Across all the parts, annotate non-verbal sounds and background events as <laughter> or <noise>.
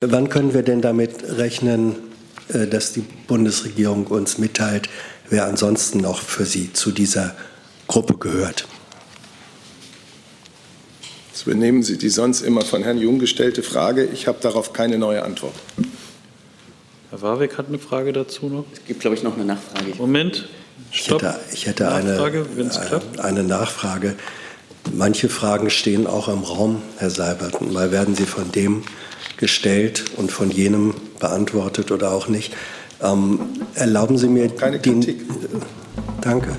Wann können wir denn damit rechnen, äh, dass die Bundesregierung uns mitteilt, wer ansonsten noch für Sie zu dieser Gruppe gehört? Das übernehmen Sie die sonst immer von Herrn Jung gestellte Frage. Ich habe darauf keine neue Antwort. Herr Warwick hat eine Frage dazu noch. Es gibt, glaube ich, noch eine Nachfrage. Moment. Stopp. Ich hätte, ich hätte Nachfrage, eine, äh, eine Nachfrage. Manche Fragen stehen auch im Raum, Herr Seibert. Mal werden sie von dem gestellt und von jenem beantwortet oder auch nicht. Ähm, erlauben Sie mir Keine die, Kritik. Danke.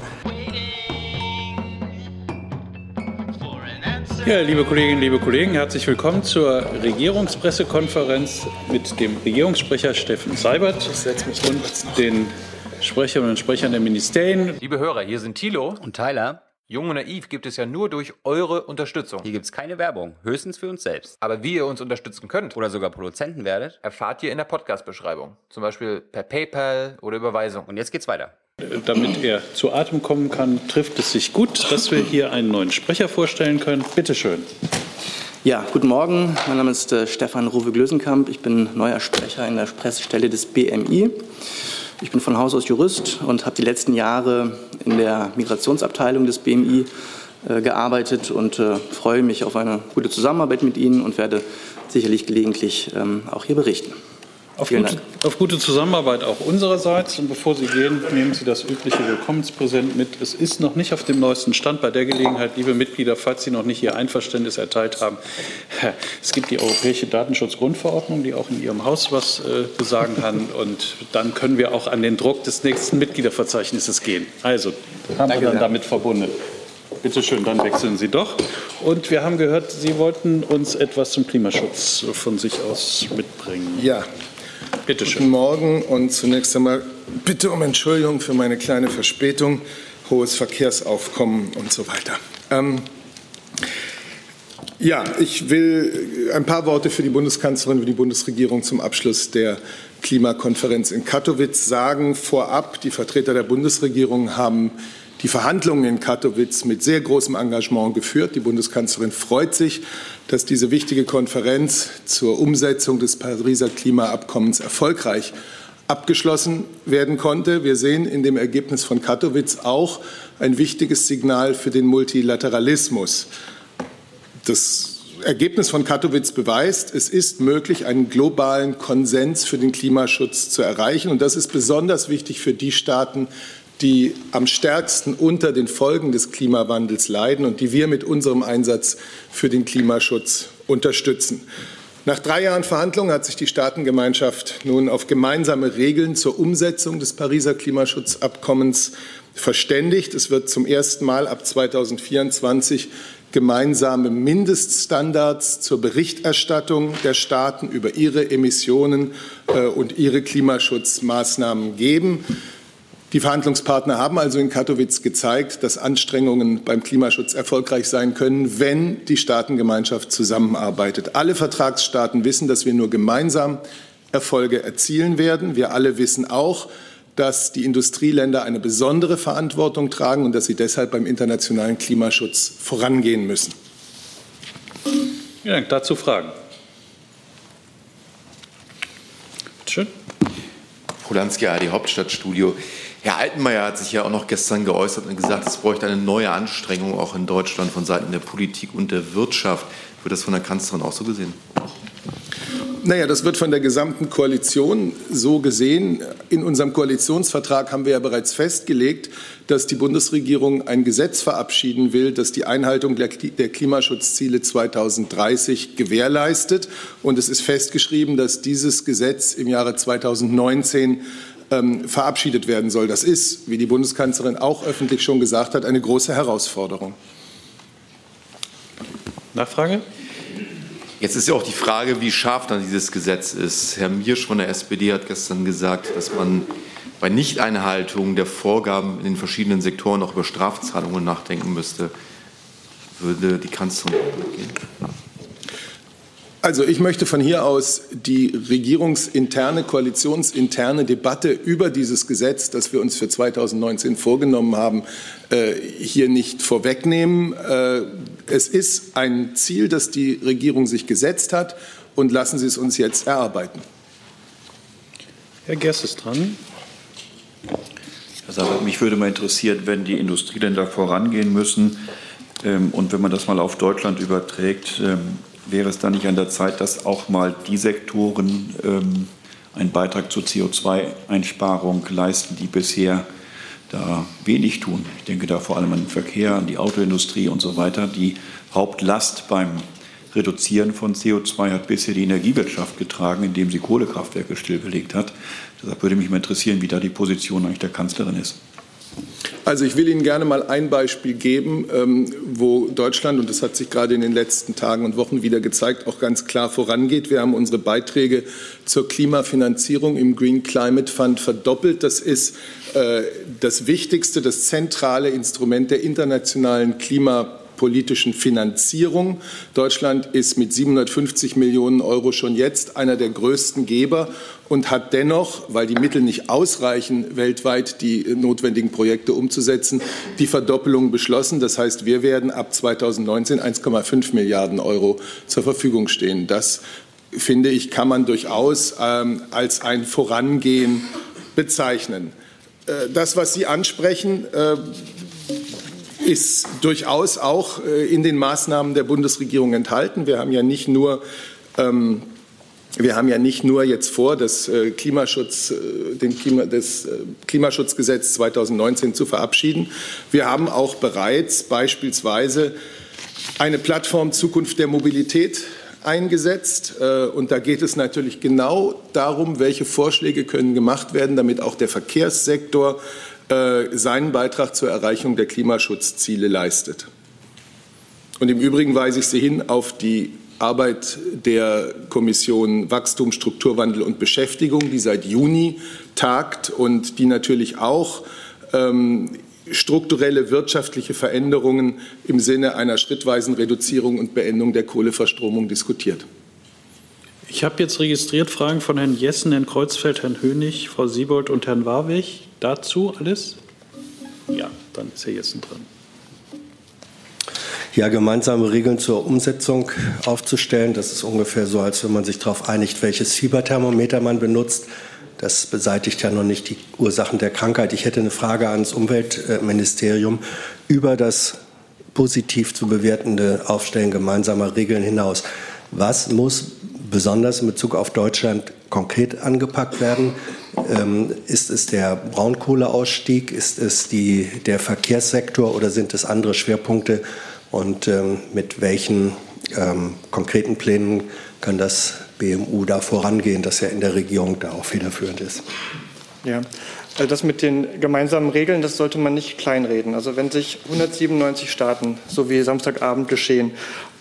Ja, liebe Kolleginnen, liebe Kollegen, herzlich willkommen zur Regierungspressekonferenz mit dem Regierungssprecher Steffen Seibert und den Sprecherinnen und Sprechern der Ministerien. Liebe Hörer, hier sind Thilo und Tyler. Jung und Naiv gibt es ja nur durch eure Unterstützung. Hier gibt es keine Werbung, höchstens für uns selbst. Aber wie ihr uns unterstützen könnt oder sogar Produzenten werdet, erfahrt ihr in der Podcast-Beschreibung. Zum Beispiel per PayPal oder Überweisung. Und jetzt geht's weiter. Damit er zu Atem kommen kann, trifft es sich gut, dass wir hier einen neuen Sprecher vorstellen können. Bitte schön. Ja, guten Morgen. Mein Name ist äh, Stefan Ruwe-Glösenkamp. Ich bin neuer Sprecher in der Pressestelle des BMI. Ich bin von Haus aus Jurist und habe die letzten Jahre in der Migrationsabteilung des BMI äh, gearbeitet und äh, freue mich auf eine gute Zusammenarbeit mit Ihnen und werde sicherlich gelegentlich ähm, auch hier berichten. Auf gute, auf gute, Zusammenarbeit auch unsererseits. Und bevor Sie gehen, nehmen Sie das übliche Willkommenspräsent mit. Es ist noch nicht auf dem neuesten Stand. Bei der Gelegenheit, liebe Mitglieder, falls Sie noch nicht Ihr Einverständnis erteilt haben, <laughs> es gibt die Europäische Datenschutzgrundverordnung, die auch in Ihrem Haus was äh, sagen kann. <laughs> Und dann können wir auch an den Druck des nächsten Mitgliederverzeichnisses gehen. Also, haben Danke wir dann damit verbunden. Bitte schön, dann wechseln Sie doch. Und wir haben gehört, Sie wollten uns etwas zum Klimaschutz von sich aus mitbringen. Ja, Bitte schön. Guten Morgen und zunächst einmal bitte um Entschuldigung für meine kleine Verspätung, hohes Verkehrsaufkommen und so weiter. Ähm, ja, ich will ein paar Worte für die Bundeskanzlerin, für die Bundesregierung zum Abschluss der Klimakonferenz in Katowice sagen. Vorab, die Vertreter der Bundesregierung haben die Verhandlungen in Katowice mit sehr großem Engagement geführt. Die Bundeskanzlerin freut sich, dass diese wichtige Konferenz zur Umsetzung des Pariser Klimaabkommens erfolgreich abgeschlossen werden konnte. Wir sehen in dem Ergebnis von Katowice auch ein wichtiges Signal für den Multilateralismus. Das Ergebnis von Katowice beweist, es ist möglich, einen globalen Konsens für den Klimaschutz zu erreichen. Und das ist besonders wichtig für die Staaten, die am stärksten unter den Folgen des Klimawandels leiden und die wir mit unserem Einsatz für den Klimaschutz unterstützen. Nach drei Jahren Verhandlungen hat sich die Staatengemeinschaft nun auf gemeinsame Regeln zur Umsetzung des Pariser Klimaschutzabkommens verständigt. Es wird zum ersten Mal ab 2024 gemeinsame Mindeststandards zur Berichterstattung der Staaten über ihre Emissionen äh, und ihre Klimaschutzmaßnahmen geben. Die Verhandlungspartner haben also in Katowice gezeigt, dass Anstrengungen beim Klimaschutz erfolgreich sein können, wenn die Staatengemeinschaft zusammenarbeitet. Alle Vertragsstaaten wissen, dass wir nur gemeinsam Erfolge erzielen werden. Wir alle wissen auch, dass die Industrieländer eine besondere Verantwortung tragen und dass sie deshalb beim internationalen Klimaschutz vorangehen müssen. Vielen Dank. Dazu Fragen. Bitte schön. Polanski, AD Hauptstadtstudio. Herr Altenmeier hat sich ja auch noch gestern geäußert und gesagt, es bräuchte eine neue Anstrengung auch in Deutschland von Seiten der Politik und der Wirtschaft. Wird das von der Kanzlerin auch so gesehen? Naja, das wird von der gesamten Koalition so gesehen. In unserem Koalitionsvertrag haben wir ja bereits festgelegt, dass die Bundesregierung ein Gesetz verabschieden will, das die Einhaltung der Klimaschutzziele 2030 gewährleistet. Und es ist festgeschrieben, dass dieses Gesetz im Jahre 2019 ähm, verabschiedet werden soll. Das ist, wie die Bundeskanzlerin auch öffentlich schon gesagt hat, eine große Herausforderung. Nachfrage? Jetzt ist ja auch die Frage, wie scharf dann dieses Gesetz ist. Herr Miersch von der SPD hat gestern gesagt, dass man bei Nichteinhaltung der Vorgaben in den verschiedenen Sektoren auch über Strafzahlungen nachdenken müsste. Würde die Kanzlerin mitgehen? Also ich möchte von hier aus die regierungsinterne, koalitionsinterne Debatte über dieses Gesetz, das wir uns für 2019 vorgenommen haben, äh, hier nicht vorwegnehmen. Äh, es ist ein Ziel, das die Regierung sich gesetzt hat und lassen Sie es uns jetzt erarbeiten. Herr Gers ist dran. Herr Sabat, mich würde mal interessieren, wenn die Industrieländer vorangehen müssen ähm, und wenn man das mal auf Deutschland überträgt, ähm, wäre es dann nicht an der Zeit, dass auch mal die Sektoren ähm, einen Beitrag zur CO2-Einsparung leisten, die bisher da wenig tun. Ich denke da vor allem an den Verkehr, an die Autoindustrie und so weiter. Die Hauptlast beim Reduzieren von CO2 hat bisher die Energiewirtschaft getragen, indem sie Kohlekraftwerke stillgelegt hat. Deshalb würde mich mal interessieren, wie da die Position eigentlich der Kanzlerin ist. Also ich will Ihnen gerne mal ein Beispiel geben, ähm, wo Deutschland, und das hat sich gerade in den letzten Tagen und Wochen wieder gezeigt, auch ganz klar vorangeht. Wir haben unsere Beiträge zur Klimafinanzierung im Green Climate Fund verdoppelt. Das ist äh, das wichtigste, das zentrale Instrument der internationalen Klimapolitik politischen Finanzierung. Deutschland ist mit 750 Millionen Euro schon jetzt einer der größten Geber und hat dennoch, weil die Mittel nicht ausreichen, weltweit die notwendigen Projekte umzusetzen, die Verdoppelung beschlossen. Das heißt, wir werden ab 2019 1,5 Milliarden Euro zur Verfügung stehen. Das finde ich, kann man durchaus ähm, als ein Vorangehen bezeichnen. Äh, das, was Sie ansprechen, äh, ist durchaus auch äh, in den Maßnahmen der Bundesregierung enthalten. Wir haben ja nicht nur ähm, wir haben ja nicht nur jetzt vor, das, äh, Klimaschutz, äh, den Klima, das Klimaschutzgesetz 2019 zu verabschieden. Wir haben auch bereits beispielsweise eine Plattform Zukunft der Mobilität eingesetzt. Und da geht es natürlich genau darum, welche Vorschläge können gemacht werden, damit auch der Verkehrssektor seinen Beitrag zur Erreichung der Klimaschutzziele leistet. Und im Übrigen weise ich Sie hin auf die Arbeit der Kommission Wachstum, Strukturwandel und Beschäftigung, die seit Juni tagt und die natürlich auch ähm, strukturelle wirtschaftliche Veränderungen im Sinne einer schrittweisen Reduzierung und Beendung der Kohleverstromung diskutiert. Ich habe jetzt registriert Fragen von Herrn Jessen, Herrn Kreuzfeld, Herrn Hönig, Frau Siebold und Herrn Warwig. Dazu alles? Ja, dann ist Herr Jessen dran. Ja, gemeinsame Regeln zur Umsetzung aufzustellen, das ist ungefähr so, als wenn man sich darauf einigt, welches Fieberthermometer man benutzt. Das beseitigt ja noch nicht die Ursachen der Krankheit. Ich hätte eine Frage ans Umweltministerium über das positiv zu bewertende Aufstellen gemeinsamer Regeln hinaus. Was muss besonders in Bezug auf Deutschland konkret angepackt werden? Ähm, ist es der Braunkohleausstieg? Ist es die, der Verkehrssektor oder sind es andere Schwerpunkte? Und ähm, mit welchen ähm, konkreten Plänen kann das BMU da vorangehen, dass er in der Regierung da auch federführend ist? Ja, also das mit den gemeinsamen Regeln, das sollte man nicht kleinreden. Also wenn sich 197 Staaten, so wie Samstagabend geschehen,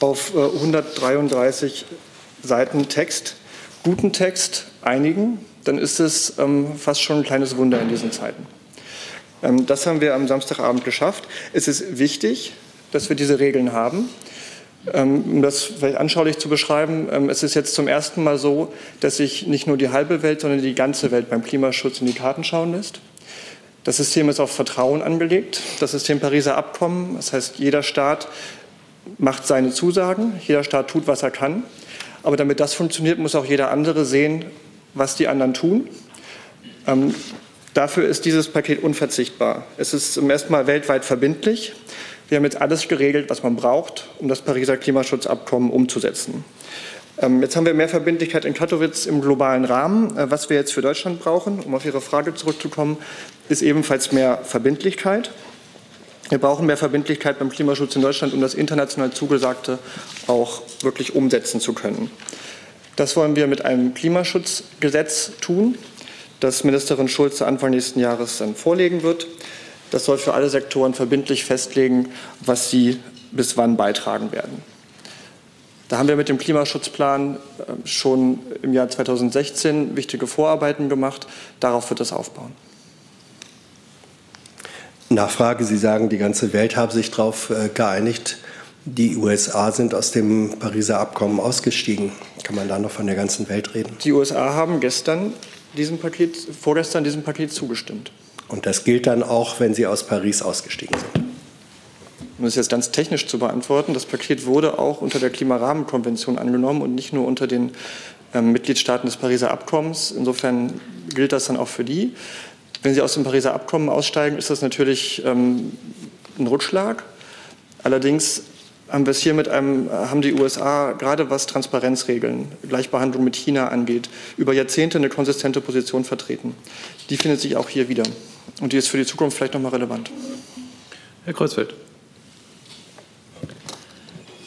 auf 133 äh, Seiten Text, guten Text einigen, dann ist es ähm, fast schon ein kleines Wunder in diesen Zeiten. Ähm, das haben wir am Samstagabend geschafft. Es ist wichtig, dass wir diese Regeln haben. Ähm, um das vielleicht anschaulich zu beschreiben, ähm, es ist jetzt zum ersten Mal so, dass sich nicht nur die halbe Welt, sondern die ganze Welt beim Klimaschutz in die Karten schauen lässt. Das System ist auf Vertrauen angelegt. Das System Pariser Abkommen, das heißt, jeder Staat macht seine Zusagen, jeder Staat tut, was er kann. Aber damit das funktioniert, muss auch jeder andere sehen, was die anderen tun. Ähm, dafür ist dieses Paket unverzichtbar. Es ist zum ersten Mal weltweit verbindlich. Wir haben jetzt alles geregelt, was man braucht, um das Pariser Klimaschutzabkommen umzusetzen. Ähm, jetzt haben wir mehr Verbindlichkeit in Katowice im globalen Rahmen. Äh, was wir jetzt für Deutschland brauchen, um auf Ihre Frage zurückzukommen, ist ebenfalls mehr Verbindlichkeit. Wir brauchen mehr Verbindlichkeit beim Klimaschutz in Deutschland, um das international Zugesagte auch wirklich umsetzen zu können. Das wollen wir mit einem Klimaschutzgesetz tun, das Ministerin Schulze Anfang nächsten Jahres dann vorlegen wird. Das soll für alle Sektoren verbindlich festlegen, was sie bis wann beitragen werden. Da haben wir mit dem Klimaschutzplan äh, schon im Jahr 2016 wichtige Vorarbeiten gemacht. Darauf wird es aufbauen. Nachfrage, Sie sagen, die ganze Welt habe sich darauf äh, geeinigt. Die USA sind aus dem Pariser Abkommen ausgestiegen. Kann man da noch von der ganzen Welt reden? Die USA haben gestern diesem Paket, vorgestern diesem Paket zugestimmt. Und das gilt dann auch, wenn sie aus Paris ausgestiegen sind? Um das jetzt ganz technisch zu beantworten, das Paket wurde auch unter der Klimarahmenkonvention angenommen und nicht nur unter den ähm, Mitgliedstaaten des Pariser Abkommens. Insofern gilt das dann auch für die. Wenn Sie aus dem Pariser Abkommen aussteigen, ist das natürlich ähm, ein Rückschlag. Allerdings haben wir es hier mit einem, haben die USA gerade was Transparenzregeln, Gleichbehandlung mit China angeht, über Jahrzehnte eine konsistente Position vertreten. Die findet sich auch hier wieder. Und die ist für die Zukunft vielleicht nochmal relevant. Herr Kreuzfeld.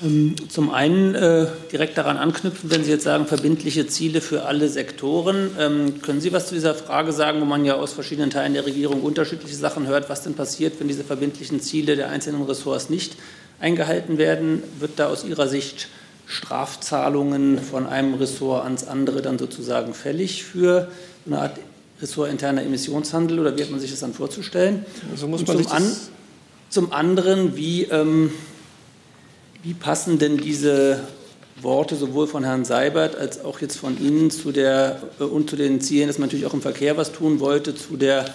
Ähm, zum einen äh, direkt daran anknüpfen, wenn Sie jetzt sagen, verbindliche Ziele für alle Sektoren. Ähm, können Sie was zu dieser Frage sagen, wo man ja aus verschiedenen Teilen der Regierung unterschiedliche Sachen hört, was denn passiert, wenn diese verbindlichen Ziele der einzelnen Ressorts nicht eingehalten werden? Wird da aus Ihrer Sicht Strafzahlungen von einem Ressort ans andere dann sozusagen fällig für eine Art ressortinterner Emissionshandel oder wie hat man sich das dann vorzustellen? So muss man zum, an, zum anderen, wie, ähm, wie passen denn diese Worte sowohl von Herrn Seibert als auch jetzt von Ihnen zu der, äh, und zu den Zielen, dass man natürlich auch im Verkehr was tun wollte, zu der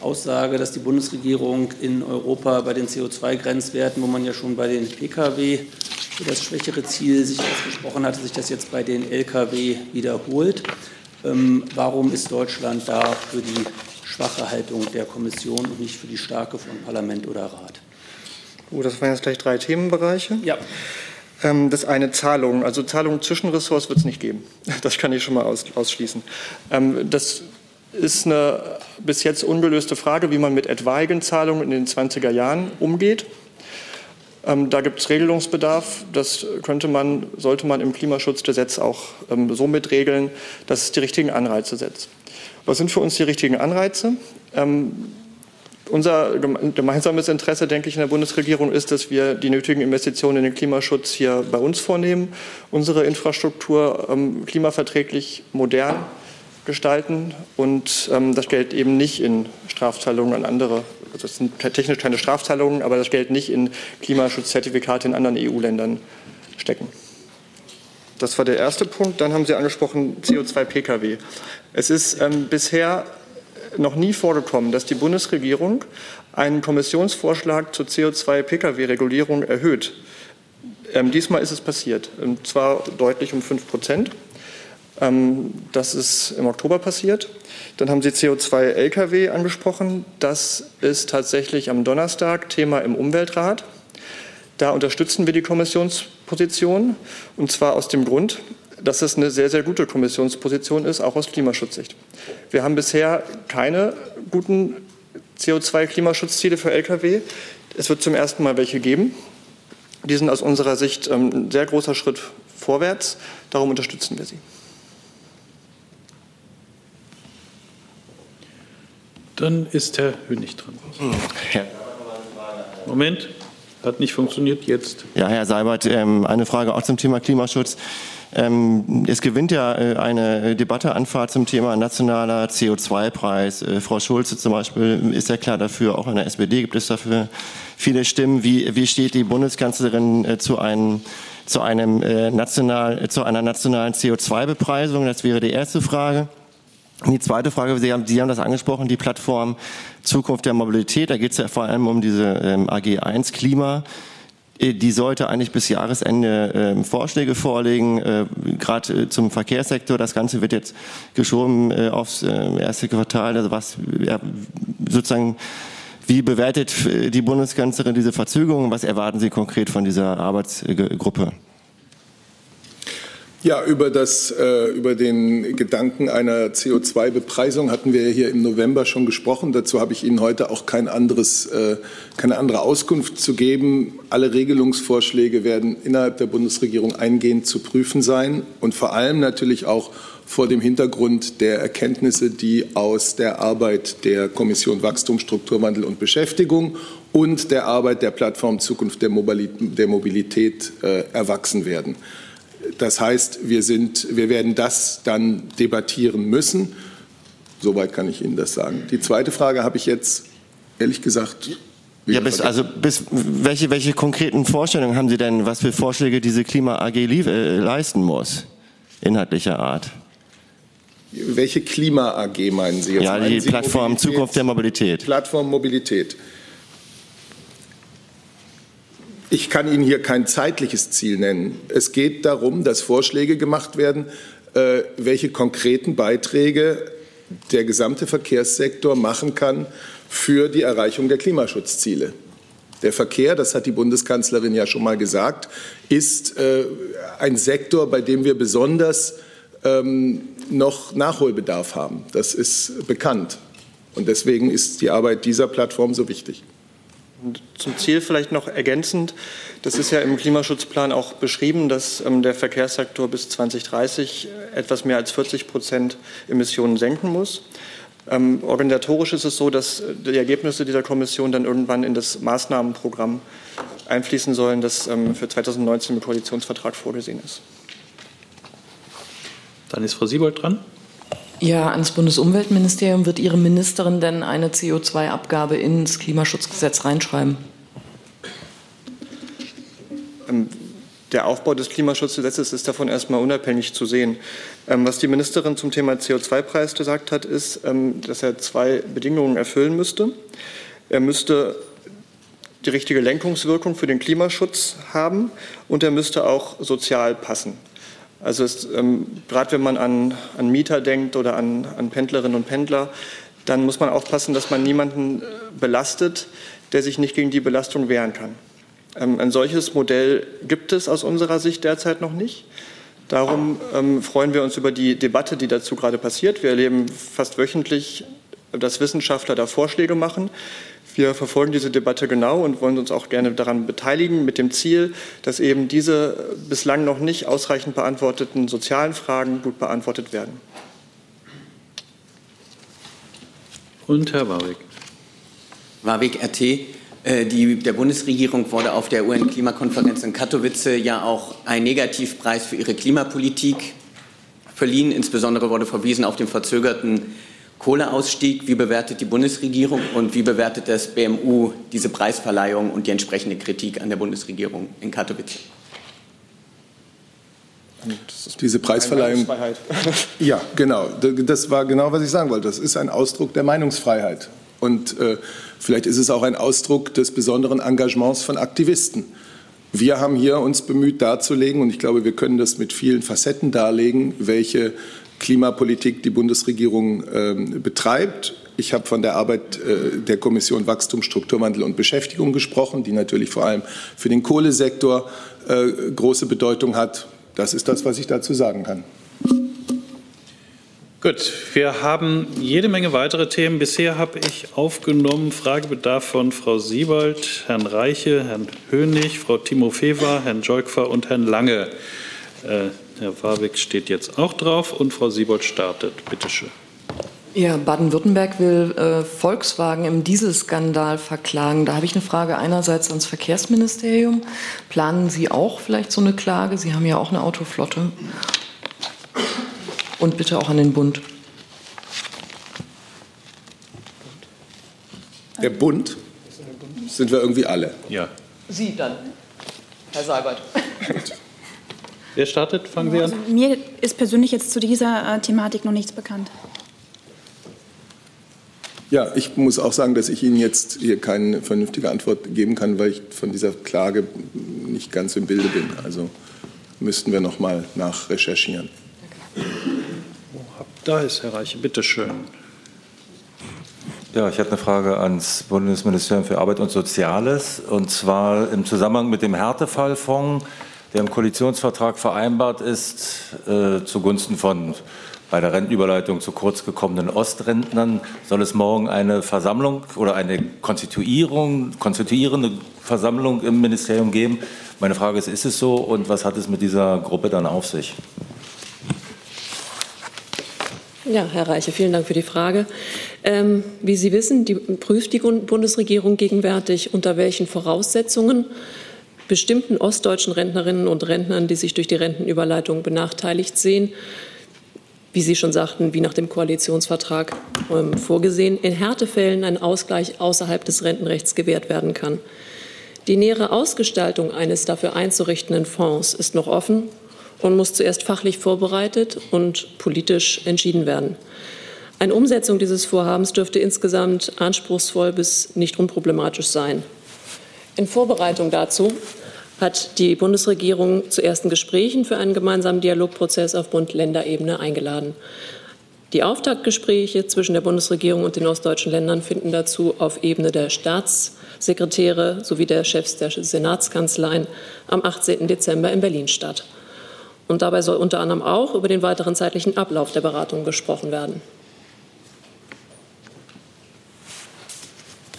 Aussage, dass die Bundesregierung in Europa bei den CO2-Grenzwerten, wo man ja schon bei den Pkw für das schwächere Ziel sich ausgesprochen hatte, sich das jetzt bei den Lkw wiederholt. Ähm, warum ist Deutschland da für die schwache Haltung der Kommission und nicht für die starke von Parlament oder Rat? Oh, das waren jetzt gleich drei Themenbereiche. Ja. Ähm, das eine Zahlungen. Also Zahlungen zwischen Ressorts wird es nicht geben. <laughs> Das kann ich schon mal aus, ausschließen. Ähm, das ist eine bis jetzt ungelöste Frage, wie man mit etwaigen Zahlungen in den 20er Jahren umgeht. Ähm, da gibt es Regelungsbedarf. Das könnte man, sollte man im Klimaschutzgesetz auch ähm, so mitregeln, dass es die richtigen Anreize setzt. Was sind für uns die richtigen Anreize? Ähm, unser gemeinsames Interesse, denke ich, in der Bundesregierung ist, dass wir die nötigen Investitionen in den Klimaschutz hier bei uns vornehmen, unsere Infrastruktur ähm, klimaverträglich modern gestalten und ähm, das Geld eben nicht in Strafzahlungen an andere, also das sind technisch keine Strafzahlungen, aber das Geld nicht in Klimaschutzzertifikate in anderen EU-Ländern stecken. Das war der erste Punkt. Dann haben Sie angesprochen CO2-Pkw. Es ist ähm, bisher noch nie vorgekommen, dass die Bundesregierung einen Kommissionsvorschlag zur CO2-Pkw-Regulierung erhöht. Ähm, diesmal ist es passiert, und zwar deutlich um 5 Prozent. Ähm, das ist im Oktober passiert. Dann haben Sie CO2-Lkw angesprochen. Das ist tatsächlich am Donnerstag Thema im Umweltrat. Da unterstützen wir die Kommissionsposition und zwar aus dem Grund, dass es eine sehr, sehr gute Kommissionsposition ist, auch aus Klimaschutzsicht. Wir haben bisher keine guten CO2-Klimaschutzziele für Lkw. Es wird zum ersten Mal welche geben. Die sind aus unserer Sicht ähm, ein sehr großer Schritt vorwärts. Darum unterstützen wir sie. Dann ist Herr Hönig dran. Ja. Moment, hat nicht funktioniert jetzt. Ja, Herr Seibert, ähm, eine Frage auch zum Thema Klimaschutz. Ähm, es gewinnt ja äh, eine Debatte Anfahrt zum Thema nationaler CO2-Preis. Äh, Frau Schulze zum Beispiel ist ja klar dafür, auch in der SPD gibt es dafür viele Stimmen. Wie, wie steht die Bundeskanzlerin äh, zu einem zu einem national, zu einer nationalen CO2-Bepreisung? Das wäre die erste Frage. Die zweite Frage, Sie haben, Sie haben das angesprochen, die Plattform Zukunft der Mobilität. Da geht es ja vor allem um diese ähm, AG1 Klima. Äh, die sollte eigentlich bis Jahresende äh, Vorschläge vorlegen, äh, gerade äh, zum Verkehrssektor. Das Ganze wird jetzt geschoben äh, aufs äh, erste Quartal. Also was ja, sozusagen wie bewertet die Bundeskanzlerin diese Verzögerung? Was erwarten Sie konkret von dieser Arbeitsgruppe? Ja, über, das, äh, über den Gedanken einer CO2-Bepreisung hatten wir hier im November schon gesprochen. Dazu habe ich Ihnen heute auch kein anderes, äh, keine andere Auskunft zu geben. Alle Regelungsvorschläge werden innerhalb der Bundesregierung eingehend zu prüfen sein und vor allem natürlich auch vor dem Hintergrund der Erkenntnisse, die aus der Arbeit der Kommission Wachstum, Strukturwandel und Beschäftigung und der Arbeit der Plattform Zukunft der Mobilität äh, erwachsen werden. Das heißt, wir, sind, wir werden das dann debattieren müssen. Soweit kann ich Ihnen das sagen. Die zweite Frage habe ich jetzt ehrlich gesagt. Ja, bis, also bis, welche, welche konkreten Vorstellungen haben Sie denn, was für Vorschläge diese Klima AG äh, leisten muss, inhaltlicher Art? Welche Klima AG meinen Sie jetzt? Ja, die Plattform Mobilität, Zukunft der Mobilität. Plattform Mobilität. Ich kann Ihnen hier kein zeitliches Ziel nennen. Es geht darum, dass Vorschläge gemacht werden, äh, welche konkreten Beiträge der gesamte Verkehrssektor machen kann für die Erreichung der Klimaschutzziele. Der Verkehr, das hat die Bundeskanzlerin ja schon mal gesagt, ist äh, ein Sektor, bei dem wir besonders ähm, noch Nachholbedarf haben. Das ist bekannt. Und deswegen ist die Arbeit dieser Plattform so wichtig. Zum Ziel vielleicht noch ergänzend, das ist ja im Klimaschutzplan auch beschrieben, dass ähm, der Verkehrssektor bis 2030 etwas mehr als 40 Prozent Emissionen senken muss. Ähm, organisatorisch ist es so, dass die Ergebnisse dieser Kommission dann irgendwann in das Maßnahmenprogramm einfließen sollen, das ähm, für 2019 im Koalitionsvertrag vorgesehen ist. Dann ist Frau Siebold dran. Ja, ans Bundesumweltministerium wird Ihre Ministerin denn eine CO2-Abgabe ins Klimaschutzgesetz reinschreiben? Ähm, der Aufbau des Klimaschutzgesetzes ist davon erstmal unabhängig zu sehen. Ähm, was die Ministerin zum Thema CO2-Preis gesagt hat, ist, ähm, dass er zwei Bedingungen erfüllen müsste. Er müsste die richtige Lenkungswirkung für den Klimaschutz haben und er müsste auch sozial passen. Also ähm, gerade wenn man an, an, Mieter denkt oder an, an, Pendlerinnen und Pendler, dann muss man aufpassen, dass man niemanden äh, belastet, der sich nicht gegen die Belastung wehren kann. Ähm, ein solches Modell gibt es aus unserer Sicht derzeit noch nicht. Darum ähm, freuen wir uns über die Debatte, die dazu gerade passiert. Wir erleben fast wöchentlich, dass Wissenschaftler da Vorschläge machen. Wir verfolgen diese Debatte genau und wollen uns auch gerne daran beteiligen, mit dem Ziel, dass eben diese bislang noch nicht ausreichend beantworteten sozialen Fragen gut beantwortet werden. Und Herr Warwick. Warwick, RT. Äh, die, der Bundesregierung wurde auf der UN-Klimakonferenz in Katowice ja auch ein Negativpreis für ihre Klimapolitik verliehen. Insbesondere wurde verwiesen auf den verzögerten Kohleausstieg. Wie bewertet die Bundesregierung und wie bewertet das BMU diese Preisverleihung und die entsprechende Kritik an der Bundesregierung in Katowice? Diese Preisverleihung. <laughs> Ja, genau. Das war genau, was ich sagen wollte. Das ist ein Ausdruck der Meinungsfreiheit. Und äh, vielleicht ist es auch ein Ausdruck des besonderen Engagements von Aktivisten. Wir haben hier uns bemüht darzulegen, und ich glaube, wir können das mit vielen Facetten darlegen, welche Klimapolitik die Bundesregierung ähm, betreibt. Ich habe von der Arbeit äh, der Kommission Wachstum, Strukturwandel und Beschäftigung gesprochen, die natürlich vor allem für den Kohlesektor äh, große Bedeutung hat. Das ist das, was ich dazu sagen kann. Gut, wir haben jede Menge weitere Themen. Bisher habe ich aufgenommen Fragebedarf von Frau Siebold, Herrn Reiche, Herrn Hönig, Frau Timofeva, Herrn Joikfer und Herrn Lange. Herr Warwick steht jetzt auch drauf und Frau Siebold startet. Bitte schön. Ja, Baden-Württemberg will äh, Volkswagen im Dieselskandal verklagen. Da habe ich eine Frage einerseits ans Verkehrsministerium. Planen Sie auch vielleicht so eine Klage? Sie haben ja auch eine Autoflotte. Und bitte auch an den Bund. Der Bund? Sind wir irgendwie alle? Ja. Sie dann, Herr Seibert. <laughs> Wer startet? Fangen Sie an. Also, mir ist persönlich jetzt zu dieser äh, Thematik noch nichts bekannt. Ja, ich muss auch sagen, dass ich Ihnen jetzt hier keine vernünftige Antwort geben kann, weil ich von dieser Klage nicht ganz im Bilde bin. Also müssten wir noch mal nachrecherchieren. Da ist Herr Reiche, bitte schön. Ja, ich habe eine Frage ans Bundesministerium für Arbeit und Soziales, und zwar im Zusammenhang mit dem Härtefallfonds der im Koalitionsvertrag vereinbart ist, äh, zugunsten von bei der Rentenüberleitung zu kurz gekommenen Ostrentnern soll es morgen eine Versammlung oder eine Konstituierung, konstituierende Versammlung im Ministerium geben. Meine Frage ist, ist es so und was hat es mit dieser Gruppe dann auf sich? Ja, Herr Reiche, vielen Dank für die Frage. Ähm, wie Sie wissen, die, prüft die Bundesregierung gegenwärtig, unter welchen Voraussetzungen bestimmten ostdeutschen Rentnerinnen und Rentnern, die sich durch die Rentenüberleitung benachteiligt sehen, wie Sie schon sagten, wie nach dem Koalitionsvertrag ähm, vorgesehen, in Härtefällen ein Ausgleich außerhalb des Rentenrechts gewährt werden kann. Die nähere Ausgestaltung eines dafür einzurichtenden Fonds ist noch offen und muss zuerst fachlich vorbereitet und politisch entschieden werden. Eine Umsetzung dieses Vorhabens dürfte insgesamt anspruchsvoll bis nicht unproblematisch sein. In Vorbereitung dazu hat die Bundesregierung zu ersten Gesprächen für einen gemeinsamen Dialogprozess auf Bund-Länder-Ebene eingeladen. Die Auftaktgespräche zwischen der Bundesregierung und den ostdeutschen Ländern finden dazu auf Ebene der Staatssekretäre sowie der Chefs der Senatskanzleien am 18. Dezember in Berlin statt. Und dabei soll unter anderem auch über den weiteren zeitlichen Ablauf der Beratungen gesprochen werden.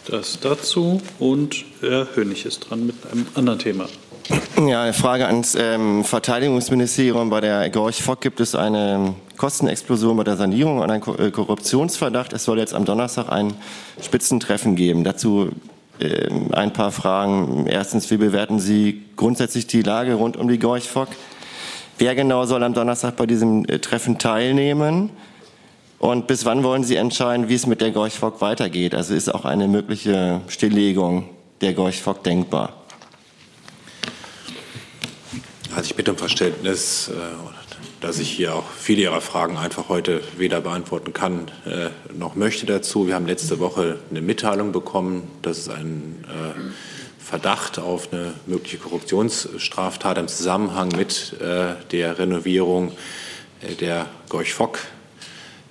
Das dazu und Herr Hönig ist dran mit einem anderen Thema. Ja, eine Frage ans ähm, Verteidigungsministerium. Bei der Gorch Fock gibt es eine Kostenexplosion bei der Sanierung und einen äh, Korruptionsverdacht. Es soll jetzt am Donnerstag ein Spitzentreffen geben. Dazu äh, ein paar Fragen. Erstens, wie bewerten Sie grundsätzlich die Lage rund um die Gorch Fock? Wer genau soll am Donnerstag bei diesem äh, Treffen teilnehmen? Und bis wann wollen Sie entscheiden, wie es mit der Gorch Fock weitergeht? Also ist auch eine mögliche Stilllegung der Gorch Fock denkbar? Also ich bitte um Verständnis, äh, dass ich hier auch viele Ihrer Fragen einfach heute weder beantworten kann äh, noch möchte dazu. Wir haben letzte Woche eine Mitteilung bekommen, dass es einen Verdacht auf eine mögliche Korruptionsstraftat im Zusammenhang mit der Renovierung der Gorch Fock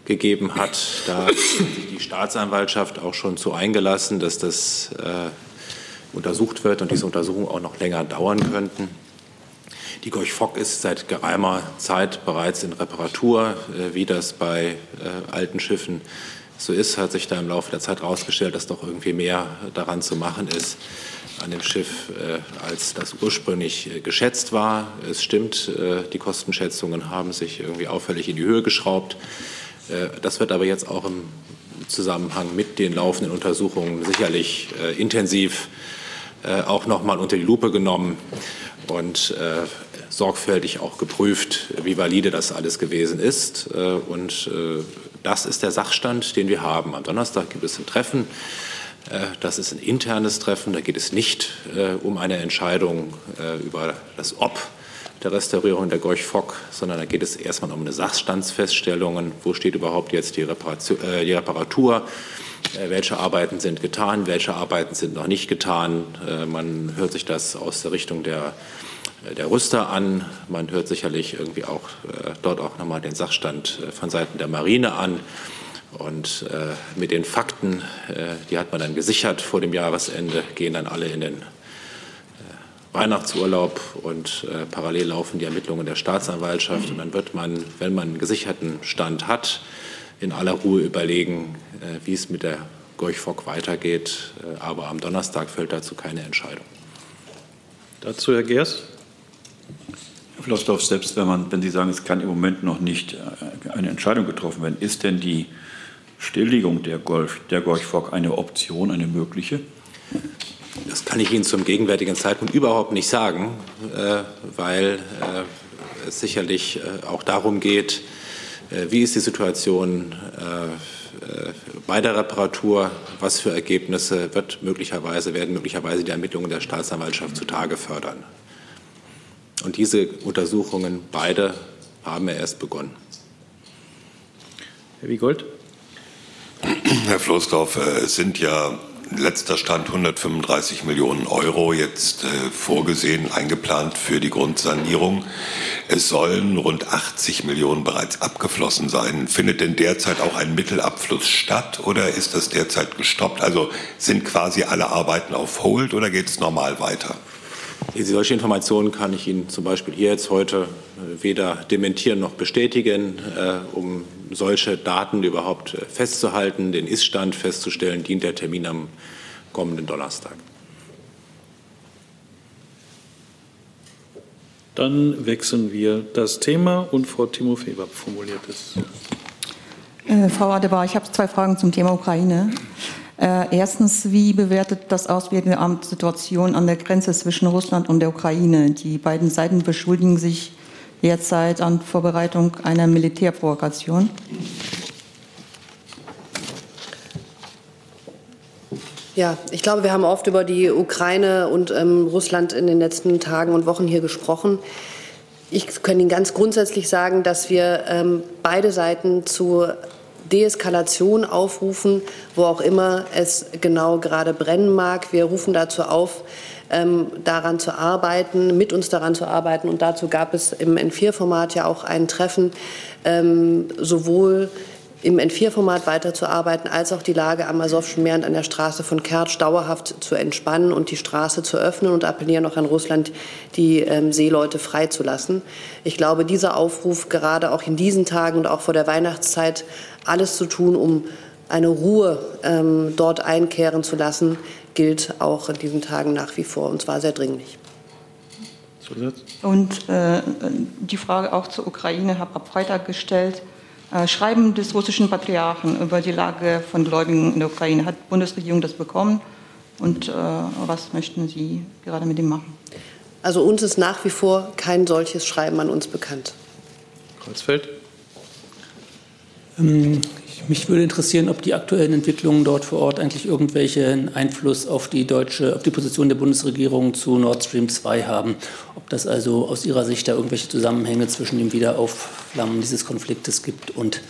gegeben hat. Da hat sich die Staatsanwaltschaft auch schon zu eingelassen, dass das äh, untersucht wird und diese Untersuchungen auch noch länger dauern könnten. Die Gorch Fock ist seit geraumer Zeit bereits in Reparatur. Äh, wie das bei äh, alten Schiffen so ist, hat sich da im Laufe der Zeit herausgestellt, dass doch irgendwie mehr daran zu machen ist an dem Schiff, äh, als das ursprünglich geschätzt war. Es stimmt, die Kostenschätzungen haben sich irgendwie auffällig in die Höhe geschraubt. Das wird aber jetzt auch im Zusammenhang mit den laufenden Untersuchungen sicherlich intensiv auch noch mal unter die Lupe genommen und sorgfältig auch geprüft, wie valide das alles gewesen ist. Und das ist der Sachstand, den wir haben. Am Donnerstag gibt es ein Treffen. Das ist ein internes Treffen. Da geht es nicht um eine Entscheidung über das Ob der Restaurierung der Gorch Fock, sondern da geht es erstmal um eine Sachstandsfeststellung. Wo steht überhaupt jetzt die, Reparatur? Äh, die Reparatur? Äh, welche Arbeiten sind getan? Welche Arbeiten sind noch nicht getan? Äh, man hört sich das aus der Richtung der äh, der Rüster an. Man hört sicherlich irgendwie auch äh, dort auch nochmal den Sachstand äh, von Seiten der Marine an. Und mit den Fakten, die hat man dann gesichert vor dem Jahresende, gehen dann alle in den Weihnachtsurlaub und äh, parallel laufen die Ermittlungen der Staatsanwaltschaft. Und dann wird man, wenn man einen gesicherten Stand hat, in aller Ruhe überlegen, äh, wie es mit der Gorch-Fock weitergeht. Äh, aber am Donnerstag fällt dazu keine Entscheidung. Dazu Herr Geers. Herr Flossdorf, selbst wenn, man, wenn Sie sagen, es kann im Moment noch nicht äh, eine Entscheidung getroffen werden, ist denn die Stilllegung der, Golf, der Gorch-Fock eine Option, eine mögliche? Das kann ich Ihnen zum gegenwärtigen Zeitpunkt überhaupt nicht sagen, äh, weil äh, es sicherlich auch darum geht, wie ist die Situation bei der Reparatur, was für Ergebnisse wird möglicherweise, werden möglicherweise die Ermittlungen der Staatsanwaltschaft zutage fördern. Und diese Untersuchungen, beide, haben ja erst begonnen. Herr Wiegold. Herr Floßdorf, es sind ja letzter Stand 135 Millionen Euro jetzt äh, vorgesehen, eingeplant für die Grundsanierung. Es sollen rund 80 Millionen bereits abgeflossen sein. Findet denn derzeit auch ein Mittelabfluss statt oder ist das derzeit gestoppt? Also sind quasi alle Arbeiten auf Hold oder geht es normal weiter? Solche Informationen kann ich Ihnen zum Beispiel hier jetzt heute äh, weder dementieren noch bestätigen. Äh, um solche Daten überhaupt äh, festzuhalten, den Iststand festzustellen, dient der Termin am kommenden Donnerstag. Dann wechseln wir das Thema und Frau Timofeeva formuliert es. Äh, Frau Adebar, ich habe zwei Fragen zum Thema Ukraine. Äh, erstens, wie bewertet das Auswärtige Amt Situation an der Grenze zwischen Russland und der Ukraine? Die beiden Seiten beschuldigen sich derzeit an Vorbereitung einer Militärprovokation. Ja, ich glaube, wir haben oft über die Ukraine und ähm, Russland in den letzten Tagen und Wochen hier gesprochen. Ich kann Ihnen ganz grundsätzlich sagen, dass wir ähm, beide Seiten zu Deeskalation aufrufen, wo auch immer es genau gerade brennen mag. Wir rufen dazu auf, ähm, daran zu arbeiten, mit uns daran zu arbeiten. Und dazu gab es im N4-Format ja auch ein Treffen, ähm, sowohl im N4-Format weiterzuarbeiten, als auch die Lage am Asowschen Meer und an der Straße von Kertsch dauerhaft zu entspannen und die Straße zu öffnen und appellieren auch an Russland, die ähm, Seeleute freizulassen. Ich glaube, dieser Aufruf, gerade auch in diesen Tagen und auch vor der Weihnachtszeit, alles zu tun, um eine Ruhe ähm, dort einkehren zu lassen, gilt auch in diesen Tagen nach wie vor und zwar sehr dringlich. Und äh, die Frage auch zur Ukraine habe ab Freitag gestellt. Äh, Schreiben des russischen Patriarchen über die Lage von Gläubigen in der Ukraine. Hat die Bundesregierung das bekommen? Und äh, was möchten Sie gerade mit dem machen? Also uns ist nach wie vor kein solches Schreiben an uns bekannt. Kreuzfeld. Mich würde interessieren, ob die aktuellen Entwicklungen dort vor Ort eigentlich irgendwelchen Einfluss auf die deutsche, auf die Position der Bundesregierung zu Nord Stream 2 haben. Ob das also aus Ihrer Sicht da irgendwelche Zusammenhänge zwischen dem Wiederaufflammen dieses Konfliktes gibt und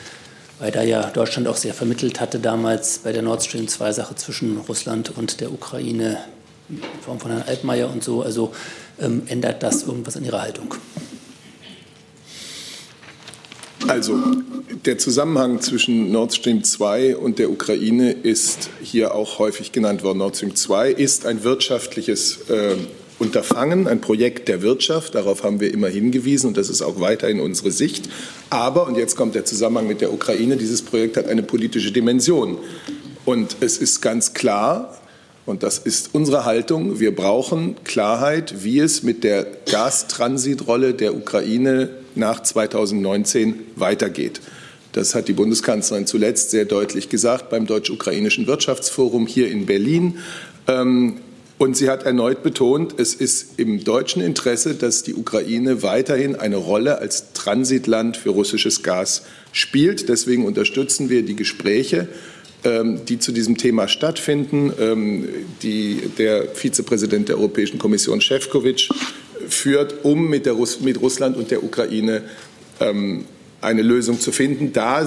weil da ja Deutschland auch sehr vermittelt hatte damals bei der Nord Stream 2 Sache zwischen Russland und der Ukraine in Form von Herrn Altmaier und so. Also ähm, ändert das irgendwas an Ihrer Haltung? Also, der Zusammenhang zwischen Nord Stream 2 und der Ukraine ist hier auch häufig genannt worden. Nord Stream 2 ist ein wirtschaftliches äh, Unterfangen, ein Projekt der Wirtschaft. Darauf haben wir immer hingewiesen und das ist auch weiterhin unsere Sicht. Aber, und jetzt kommt der Zusammenhang mit der Ukraine, dieses Projekt hat eine politische Dimension. Und es ist ganz klar, und das ist unsere Haltung, wir brauchen Klarheit, wie es mit der Gastransitrolle der Ukraine nach 2019 weitergeht. Das hat die Bundeskanzlerin zuletzt sehr deutlich gesagt beim Deutsch-Ukrainischen Wirtschaftsforum hier in Berlin. Ähm, und sie hat erneut betont, es ist im deutschen Interesse, dass die Ukraine weiterhin eine Rolle als Transitland für russisches Gas spielt. Deswegen unterstützen wir die Gespräche, ähm, die zu diesem Thema stattfinden. Ähm, die, der Vizepräsident der Europäischen Kommission, Šefčovič, führt, um mit, Russ mit Russland und der Ukraine ähm, eine Lösung zu finden. Da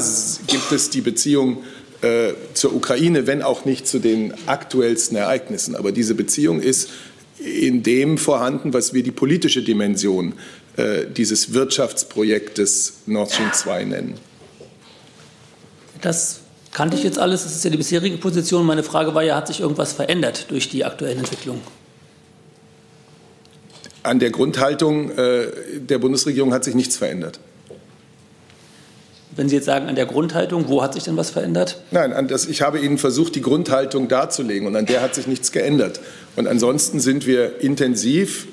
gibt es die Beziehung äh, zur Ukraine, wenn auch nicht zu den aktuellsten Ereignissen. Aber diese Beziehung ist in dem vorhanden, was wir die politische Dimension äh, dieses Wirtschaftsprojektes Nord Stream 2 nennen. Das kannte ich jetzt alles. Das ist ja die bisherige Position. Meine Frage war ja, hat sich irgendwas verändert durch die aktuellen Entwicklungen? An der Grundhaltung äh, der Bundesregierung hat sich nichts verändert. Wenn Sie jetzt sagen, an der Grundhaltung, wo hat sich denn was verändert? Nein, das, ich habe Ihnen versucht, die Grundhaltung darzulegen und an der hat sich nichts geändert. Und ansonsten sind wir intensiv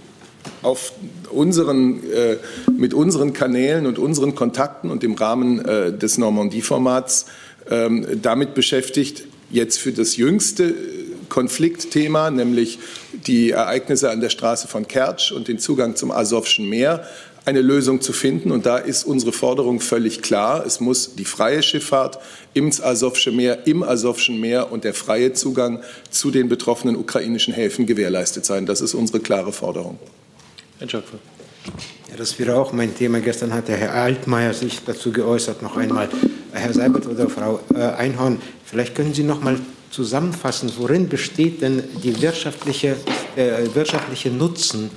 auf unseren, äh, mit unseren Kanälen und unseren Kontakten und im Rahmen äh, des Normandie-Formats äh, damit beschäftigt, jetzt für das jüngste Konfliktthema, nämlich die Ereignisse an der Straße von Kertsch und den Zugang zum Asowschen Meer, eine Lösung zu finden. Und da ist unsere Forderung völlig klar. Es muss die freie Schifffahrt ins Asowsche Meer, im Asowschen Meer und der freie Zugang zu den betroffenen ukrainischen Häfen gewährleistet sein. Das ist unsere klare Forderung. Herr Schöpfer. Ja, das wäre auch mein Thema. Gestern hat der Herr Altmaier sich dazu geäußert. Noch einmal, Herr Seibert oder Frau äh, Einhorn, vielleicht können Sie noch mal zusammenfassen, worin besteht denn die wirtschaftliche, äh, wirtschaftliche Nutzen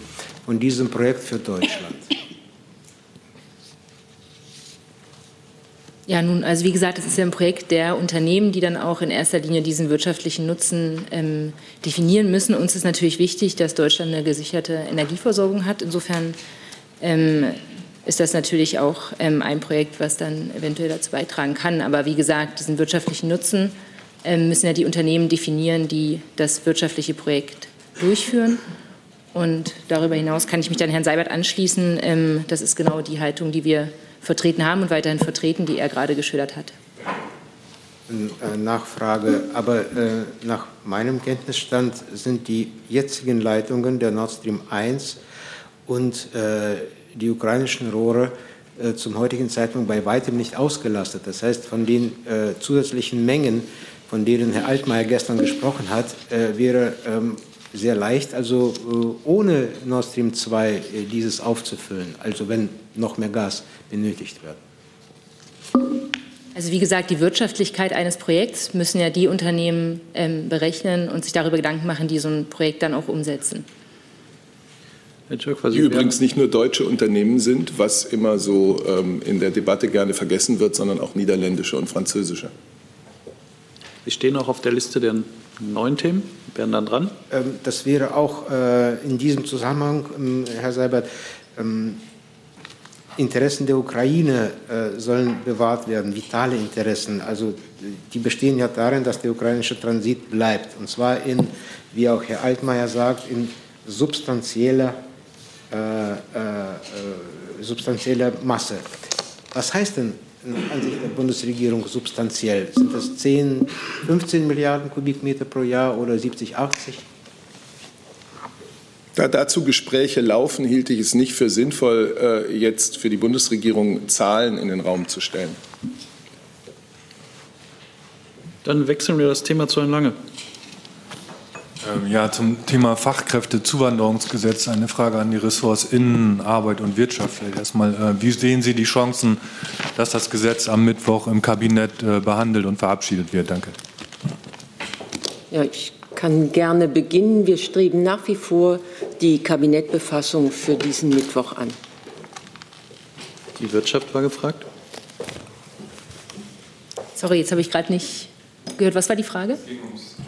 von diesem Projekt für Deutschland? Ja, nun, also wie gesagt, es ist ja ein Projekt der Unternehmen, die dann auch in erster Linie diesen wirtschaftlichen Nutzen ähm, definieren müssen. Uns ist natürlich wichtig, dass Deutschland eine gesicherte Energieversorgung hat. Insofern ähm, ist das natürlich auch ähm, ein Projekt, was dann eventuell dazu beitragen kann. Aber wie gesagt, diesen wirtschaftlichen Nutzen müssen ja die Unternehmen definieren, die das wirtschaftliche Projekt durchführen. Und darüber hinaus kann ich mich dann Herrn Seibert anschließen. Ähm, das ist genau die Haltung, die wir vertreten haben und weiterhin vertreten, die er gerade geschildert hat. Äh, Nachfrage, aber äh, nach meinem Kenntnisstand sind die jetzigen Leitungen der Nord Stream 1 und äh, die ukrainischen Rohre zum heutigen Zeitpunkt bei weitem nicht ausgelastet. Das heißt, von den zusätzlichen Mengen, von denen Herr Altmaier gestern gesprochen hat, äh, wäre ähm, sehr leicht, also äh, ohne Nord Stream 2 äh, dieses aufzufüllen, also wenn noch mehr Gas benötigt wird. Also wie gesagt, die Wirtschaftlichkeit eines Projekts müssen ja die Unternehmen ähm, berechnen und sich darüber Gedanken machen, die so ein Projekt dann auch umsetzen. die übrigens nicht nur deutsche Unternehmen sind, was immer so ähm, in der Debatte gerne vergessen wird, sondern auch niederländische und französische. Sie stehen auch auf der Liste der neuen Themen, werden dann dran? Ähm, das wäre auch äh, in diesem Zusammenhang, ähm, Herr Seibert, ähm, Interessen der Ukraine äh, sollen bewahrt werden, vitale Interessen. Also die bestehen ja darin, dass der ukrainische Transit bleibt. Und zwar in, wie auch Herr Altmaier sagt, in substanzieller, äh, äh, substanzieller Masse. Was heißt denn an sich der Bundesregierung substanziell? Sind das 10, 15 Milliarden Kubikmeter pro Jahr oder 70, 80? Da dazu Gespräche laufen, hielt ich es nicht für sinnvoll, äh, jetzt für die Bundesregierung Zahlen in den Raum zu stellen. Dann wechseln wir das Thema zu Herrn Lange. Ähm, ja, zum Thema Fachkräftezuwanderungsgesetz eine Frage an die Ressorts Innen, Arbeit und Wirtschaft. Vielleicht erstmal, äh, wie sehen Sie die Chancen, dass das Gesetz am Mittwoch im Kabinett äh, behandelt und verabschiedet wird? Danke. Ja, ich kann gerne beginnen. Wir streben nach wie vor die Kabinettbefassung für diesen Mittwoch an. Die Wirtschaft war gefragt. Sorry, jetzt habe ich gerade nicht gehört. Was war die Frage?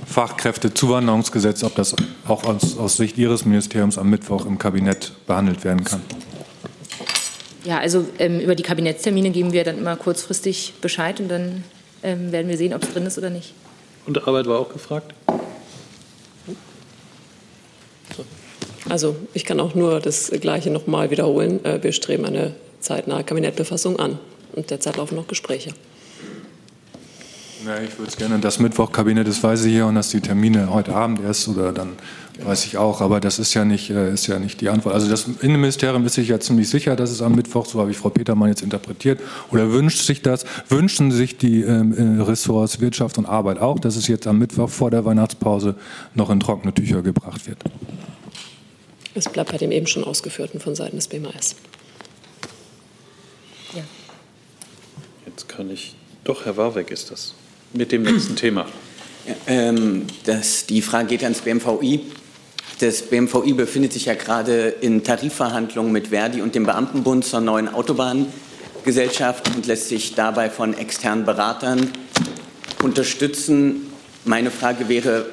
Fachkräftezuwanderungsgesetz, ob das auch aus, aus Sicht Ihres Ministeriums am Mittwoch im Kabinett behandelt werden kann. Ja, also ähm, über die Kabinettstermine geben wir dann immer kurzfristig Bescheid und dann ähm, werden wir sehen, ob es drin ist oder nicht. Und Arbeit war auch gefragt? Also ich kann auch nur das Gleiche noch mal wiederholen. Äh, wir streben eine zeitnahe Kabinettbefassung an und derzeit laufen noch Gespräche. Ja, ich würde es gerne das Mittwochkabinett, das weiß ich ja, und dass die Termine heute Abend erst oder dann weiß ich auch, aber das ist ja nicht, äh, ist ja nicht die Antwort. Also das Innenministerium ist sich ja ziemlich sicher, dass es am Mittwoch, so habe ich Frau Petermann jetzt interpretiert, oder wünscht sich das, wünschen sich die ähm, äh, Ressorts Wirtschaft und Arbeit auch, dass es jetzt am Mittwoch vor der Weihnachtspause noch in trockene Tücher gebracht wird. Es bleibt bei dem eben schon ausgeführten von Seiten des BMAS. Ja. Jetzt kann ich. Doch, Herr Warweck ist das. Mit dem nächsten Thema. Ähm, das, die Frage geht ans BMVI. Das BMVI befindet sich ja gerade in Tarifverhandlungen mit Verdi und dem Beamtenbund zur neuen Autobahngesellschaft und lässt sich dabei von externen Beratern unterstützen. Meine Frage wäre,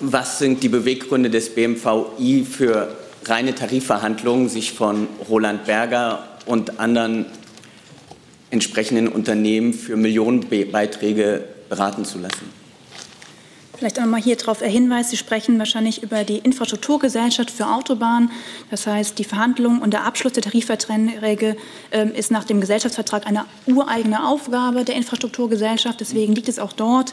was sind die Beweggründe des BMVI für reine Tarifverhandlungen, sich von Roland Berger und anderen entsprechenden Unternehmen für Millionenbeiträge beraten zu lassen? Vielleicht einmal hier darauf der Hinweis, Sie sprechen wahrscheinlich über die Infrastrukturgesellschaft für Autobahnen. Das heißt, die Verhandlung und der Abschluss der Tarifverträge äh, ist nach dem Gesellschaftsvertrag eine ureigene Aufgabe der Infrastrukturgesellschaft. Deswegen liegt es auch dort.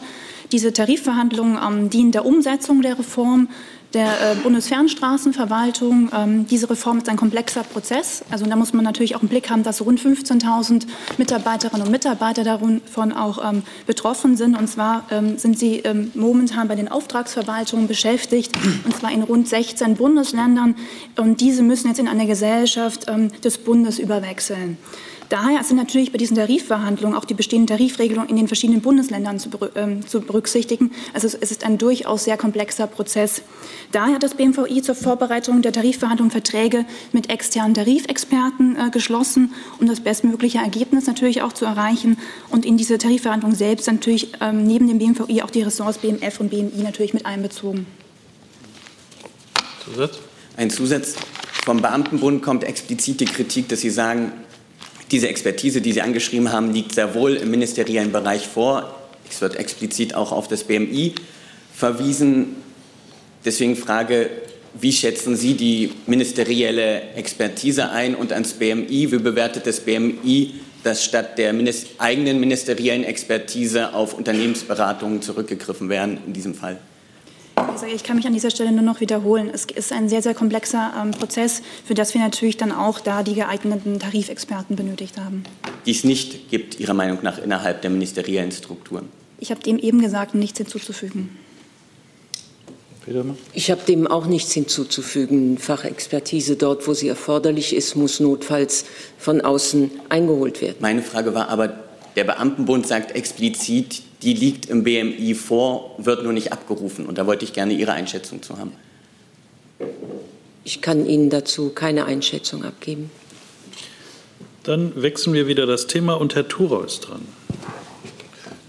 Diese Tarifverhandlungen ähm, dienen der Umsetzung der Reform der äh, Bundesfernstraßenverwaltung. Ähm, diese Reform ist ein komplexer Prozess. Also da muss man natürlich auch im Blick haben, dass rund 15.000 Mitarbeiterinnen und Mitarbeiter davon auch ähm, betroffen sind. Und zwar ähm, sind sie ähm, momentan bei den Auftragsverwaltungen beschäftigt, und zwar in rund 16 Bundesländern. Und diese müssen jetzt in eine Gesellschaft ähm, des Bundes überwechseln. Daher sind natürlich bei diesen Tarifverhandlungen auch die bestehenden Tarifregelungen in den verschiedenen Bundesländern zu, ähm, zu berücksichtigen. Also es ist ein durchaus sehr komplexer Prozess. Daher hat das BMVI zur Vorbereitung der Tarifverhandlungen Verträge mit externen Tarifexperten äh, geschlossen, um das bestmögliche Ergebnis natürlich auch zu erreichen und in diese Tarifverhandlungen selbst natürlich ähm, neben dem BMVI auch die Ressorts BMF und BMI natürlich mit einbezogen. Zusatz? Ein Zusatz. Vom Beamtenbund kommt explizit die Kritik, dass Sie sagen, diese Expertise, die Sie angeschrieben haben, liegt sehr wohl im ministeriellen Bereich vor. Es wird explizit auch auf das BMI verwiesen. Deswegen Frage, wie schätzen Sie die ministerielle Expertise ein und ans BMI? Wie bewertet das BMI, dass statt der eigenen ministeriellen Expertise auf Unternehmensberatungen zurückgegriffen werden in diesem Fall? Ich kann mich an dieser Stelle nur noch wiederholen. Es ist ein sehr, sehr komplexer ähm, Prozess, für das wir natürlich dann auch da die geeigneten Tarifexperten benötigt haben. Die es nicht gibt, Ihrer Meinung nach, innerhalb der ministeriellen Strukturen? Ich habe dem eben gesagt, nichts hinzuzufügen. Ich habe dem auch nichts hinzuzufügen. Fachexpertise dort, wo sie erforderlich ist, muss notfalls von außen eingeholt werden. Meine Frage war aber, der Beamtenbund sagt explizit, die liegt im BMI vor, wird nur nicht abgerufen. Und da wollte ich gerne Ihre Einschätzung zu haben. ich kann Ihnen dazu keine Einschätzung abgeben. Dann wechseln wir wieder das Thema und Herr Thurau ist dran.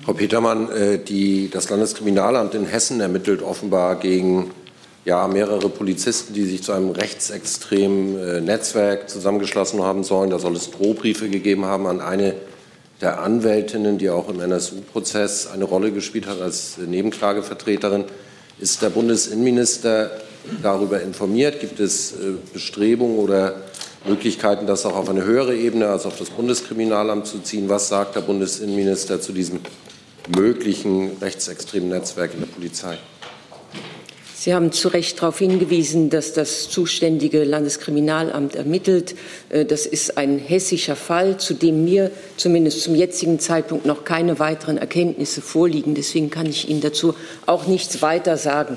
Frau Petermann, äh, die, das Landeskriminalamt in Hessen ermittelt offenbar gegen ja, mehrere Polizisten, die sich zu einem rechtsextremen äh, Netzwerk zusammengeschlossen haben sollen. Da soll es Drohbriefe gegeben haben an eine der Anwältinnen, die auch im NSU-Prozess eine Rolle gespielt hat als Nebenklagevertreterin. Ist der Bundesinnenminister darüber informiert? Gibt es äh, Bestrebungen oder Möglichkeiten, das auch auf eine höhere Ebene als auf das Bundeskriminalamt zu ziehen? Was sagt der Bundesinnenminister zu diesem möglichen rechtsextremen Netzwerk in der Polizei? Sie haben zu Recht darauf hingewiesen, dass das zuständige Landeskriminalamt ermittelt. Äh, das ist ein hessischer Fall, zu dem mir zumindest zum jetzigen Zeitpunkt noch keine weiteren Erkenntnisse vorliegen. Deswegen kann ich Ihnen dazu auch nichts weiter sagen.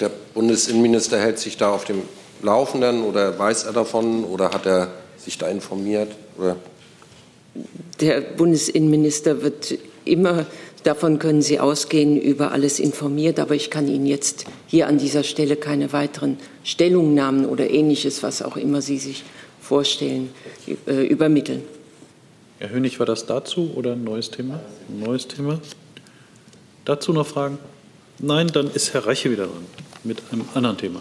Der Bundesinnenminister hält sich da auf dem Laufenden oder weiß er davon oder hat er sich da informiert? Oder? Der Bundesinnenminister wird immer Davon können Sie ausgehen, über alles informiert, aber ich kann Ihnen jetzt hier an dieser Stelle keine weiteren Stellungnahmen oder ähnliches, was auch immer Sie sich vorstellen, äh, übermitteln. Herr Hönig, war das dazu oder ein neues Thema? Ein neues Thema? Dazu noch Fragen? Nein, dann ist Herr Reiche wieder dran mit einem anderen Thema.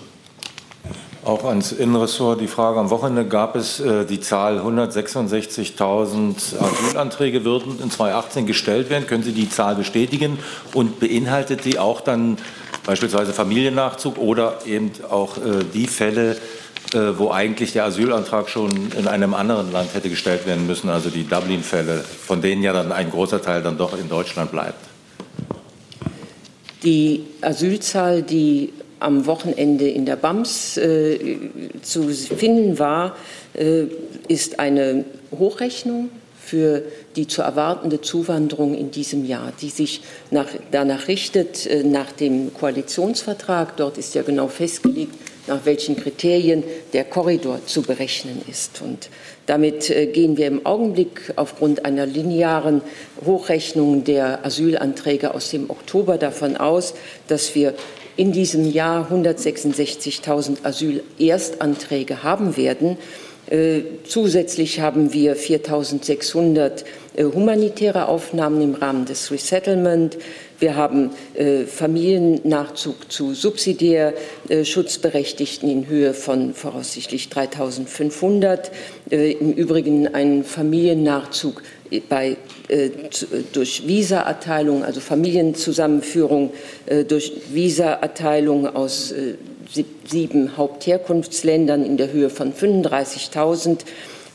Auch ans Innenressort die Frage. Am Wochenende gab es äh, die Zahl 166.000 Asylanträge würden in 2018 gestellt werden. Können Sie die Zahl bestätigen? Und beinhaltet die auch dann beispielsweise Familiennachzug oder eben auch äh, die Fälle, äh, wo eigentlich der Asylantrag schon in einem anderen Land hätte gestellt werden müssen, also die Dublin-Fälle, von denen ja dann ein großer Teil dann doch in Deutschland bleibt? Die Asylzahl, die am Wochenende in der BAMS äh, zu finden war, äh, ist eine Hochrechnung für die zu erwartende Zuwanderung in diesem Jahr, die sich nach, danach richtet, äh, nach dem Koalitionsvertrag. Dort ist ja genau festgelegt, nach welchen Kriterien der Korridor zu berechnen ist. Und damit äh, gehen wir im Augenblick aufgrund einer linearen Hochrechnung der Asylanträge aus dem Oktober davon aus, dass wir in diesem Jahr 166.000 Asylerstanträge haben werden. Äh, zusätzlich haben wir 4.600 äh, humanitäre Aufnahmen im Rahmen des Resettlement. Wir haben äh, Familiennachzug zu subsidiär Schutzberechtigten in Höhe von voraussichtlich 3.500. Äh, Im Übrigen einen Familiennachzug bei, durch Visaerteilung, also Familienzusammenführung äh, durch Visaerteilung aus äh, sieben Hauptherkunftsländern in der Höhe von 35.000.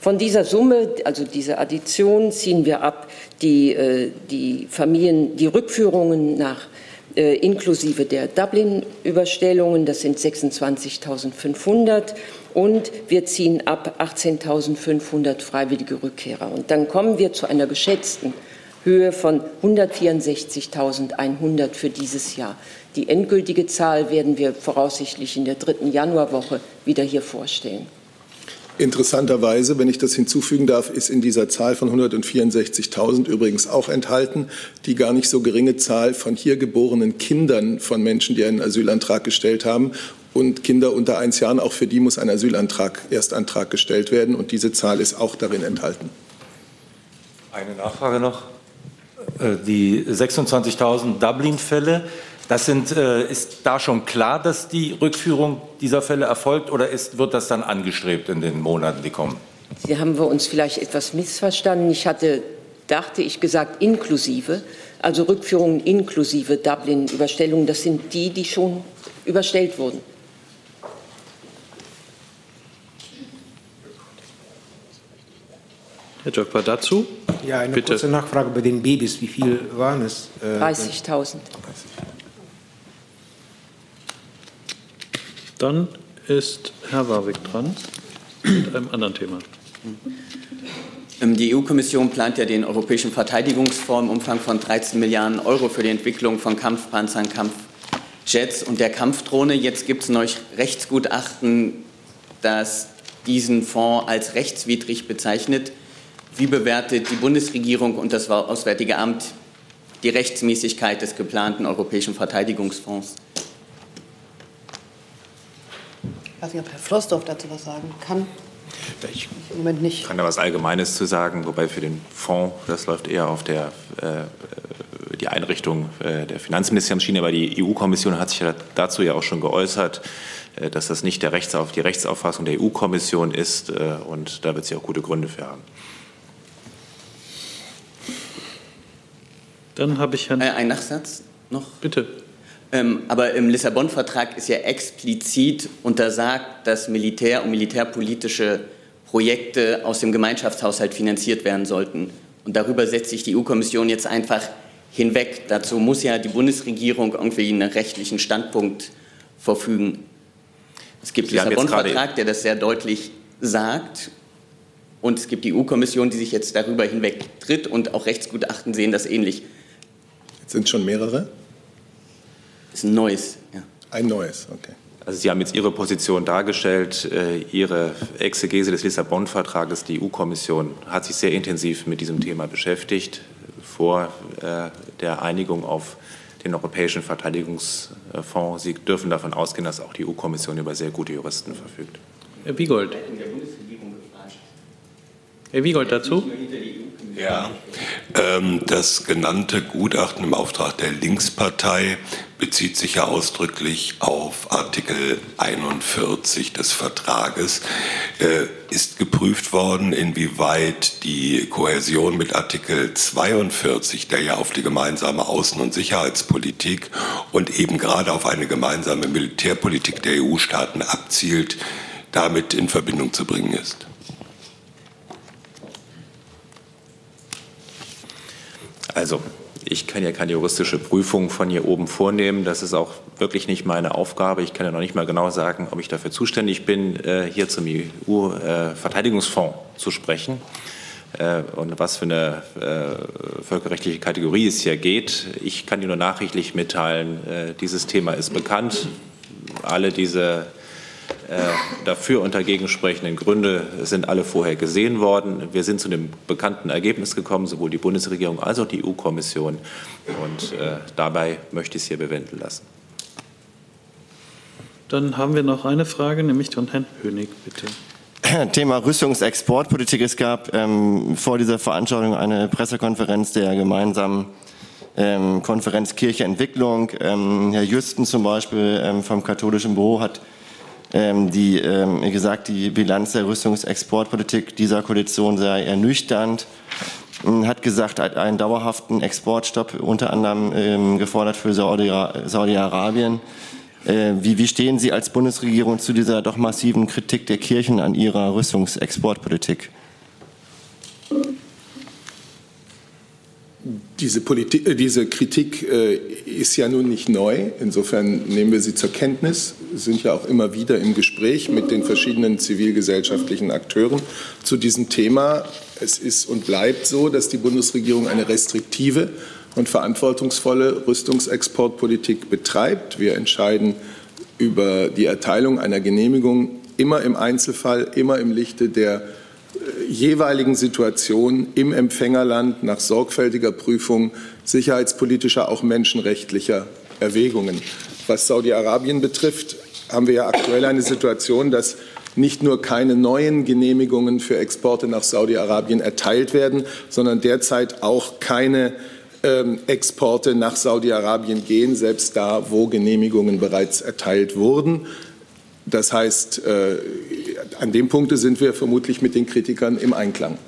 Von dieser Summe, also dieser Addition, ziehen wir ab die, äh, die Familien, die Rückführungen nach äh, inklusive der Dublin-Überstellungen, das sind 26.500 und wir ziehen ab 18.500 freiwillige Rückkehrer. Und dann kommen wir zu einer geschätzten Höhe von 164.100 für dieses Jahr. Die endgültige Zahl werden wir voraussichtlich in der dritten Januarwoche wieder hier vorstellen. Interessanterweise, wenn ich das hinzufügen darf, ist in dieser Zahl von 164.000 übrigens auch enthalten die gar nicht so geringe Zahl von hier geborenen Kindern von Menschen, die einen Asylantrag gestellt haben. Und Kinder unter eins Jahren, auch für die muss ein Asylantrag, Erstantrag gestellt werden. Und diese Zahl ist auch darin enthalten. Eine Nachfrage noch. Äh, die 26.000 Dublin-Fälle, das sind, äh, ist da schon klar, dass die Rückführung dieser Fälle erfolgt oder ist, wird das dann angestrebt in den Monaten, die kommen? Hier haben wir uns vielleicht etwas missverstanden. Ich hatte, dachte ich, gesagt inklusive, also Rückführungen inklusive Dublin-Überstellungen. Das sind die, die schon überstellt wurden. Herr Jöckber, dazu? Ja, eine Bitte. kurze Nachfrage bei den Babys. Wie viel waren es? Äh, 30.000. Dann ist Herr Warwick dran mit einem anderen Thema. Ähm, die EU-Kommission plant ja den Europäischen Verteidigungsfonds im Umfang von 13 Milliarden Euro für die Entwicklung von Kampfpanzern, Kampfjets und der Kampfdrohne. Jetzt gibt es neues Rechtsgutachten, das diesen Fonds als rechtswidrig bezeichnet. Wie bewertet die Bundesregierung und das Auswärtige Amt die Rechtsmäßigkeit des geplanten Europäischen Verteidigungsfonds? Ich weiß nicht, ob Herr Flossdorf dazu was sagen kann. Ich Im Moment nicht. kann da was Allgemeines zu sagen, wobei für den Fonds, das läuft eher auf der, äh, die Einrichtung äh, der Finanzministeriumsschiene, aber die EU-Kommission hat sich ja dazu ja auch schon geäußert, äh, dass das nicht der Rechtsauf, die Rechtsauffassung der EU-Kommission ist äh, und da wird sie auch gute Gründe für haben. Dann habe ich Herrn. Äh, ein Nachsatz noch? Bitte. Ähm, aber im Lissabon-Vertrag ist ja explizit untersagt, dass Militär- und militärpolitische Projekte aus dem Gemeinschaftshaushalt finanziert werden sollten. Und darüber setzt sich die EU-Kommission jetzt einfach hinweg. Dazu muss ja die Bundesregierung irgendwie einen rechtlichen Standpunkt verfügen. Es gibt den Lissabon-Vertrag, der das sehr deutlich sagt. Und es gibt die EU-Kommission, die sich jetzt darüber hinweg tritt. Und auch Rechtsgutachten sehen das ähnlich. Sind schon mehrere? Das ist ein neues, ja. Ein neues, okay. Also Sie haben jetzt Ihre Position dargestellt, äh, Ihre Exegese des Lissabon-Vertrages. Die EU-Kommission hat sich sehr intensiv mit diesem Thema beschäftigt vor äh, der Einigung auf den Europäischen Verteidigungsfonds. Sie dürfen davon ausgehen, dass auch die EU-Kommission über sehr gute Juristen verfügt. Herr Wiegold. Herr Wiegold dazu? Ja, ähm, das genannte Gutachten im Auftrag der Linkspartei bezieht sich ja ausdrücklich auf Artikel 41 des Vertrages. Äh, ist geprüft worden, inwieweit die Kohäsion mit Artikel 42, der ja auf die gemeinsame Außen- und Sicherheitspolitik und eben gerade auf eine gemeinsame Militärpolitik der EU-Staaten abzielt, damit in Verbindung zu bringen ist. Also, ich kann ja keine juristische Prüfung von hier oben vornehmen. Das ist auch wirklich nicht meine Aufgabe. Ich kann ja noch nicht mal genau sagen, ob ich dafür zuständig bin, äh, hier zum EU-Verteidigungsfonds zu sprechen äh, und was für eine äh, völkerrechtliche Kategorie es hier geht. Ich kann Ihnen nur nachrichtlich mitteilen, dieses Thema ist bekannt. Alle diese dafür und dagegen sprechenden Gründe sind alle vorher gesehen worden. Wir sind zu dem bekannten Ergebnis gekommen, sowohl die Bundesregierung als auch die EU-Kommission. Und äh, dabei möchte ich es hier bewenden lassen. Dann haben wir noch eine Frage, nämlich von Herrn Hönig, bitte. <clears throat> Thema Rüstungsexportpolitik. Es gab ähm, vor dieser Veranstaltung eine Pressekonferenz der gemeinsamen ähm, Konferenz Kirche Entwicklung. Ähm, Herr Jüsten zum Beispiel ähm, vom Katholischen Büro hat ähm, die ähm, gesagt, die Bilanz der Rüstungsexportpolitik dieser Koalition sei ernüchternd. Hat gesagt, einen dauerhaften Exportstopp unter anderem ähm, gefordert für Saudi- Saudi-Arabien. Äh, wie, wie stehen Sie als Bundesregierung zu dieser doch massiven Kritik der Kirchen an ihrer Rüstungsexportpolitik? Diese, Politik, äh, diese Kritik äh, ist ja nun nicht neu. Insofern nehmen wir sie zur Kenntnis, sind ja auch immer wieder im Gespräch mit den verschiedenen zivilgesellschaftlichen Akteuren zu diesem Thema. Es ist und bleibt so, dass die Bundesregierung eine restriktive und verantwortungsvolle Rüstungsexportpolitik betreibt. Wir entscheiden über die Erteilung einer Genehmigung immer im Einzelfall, immer im Lichte der jeweiligen Situation im Empfängerland nach sorgfältiger Prüfung sicherheitspolitischer, auch menschenrechtlicher Erwägungen. Was Saudi-Arabien betrifft, haben wir ja aktuell eine Situation, dass nicht nur keine neuen Genehmigungen für Exporte nach Saudi-Arabien erteilt werden, sondern derzeit auch keine ähm, Exporte nach Saudi-Arabien gehen, selbst da, wo Genehmigungen bereits erteilt wurden. Das heißt, äh, an dem Punkte sind wir vermutlich mit den Kritikern im Einklang.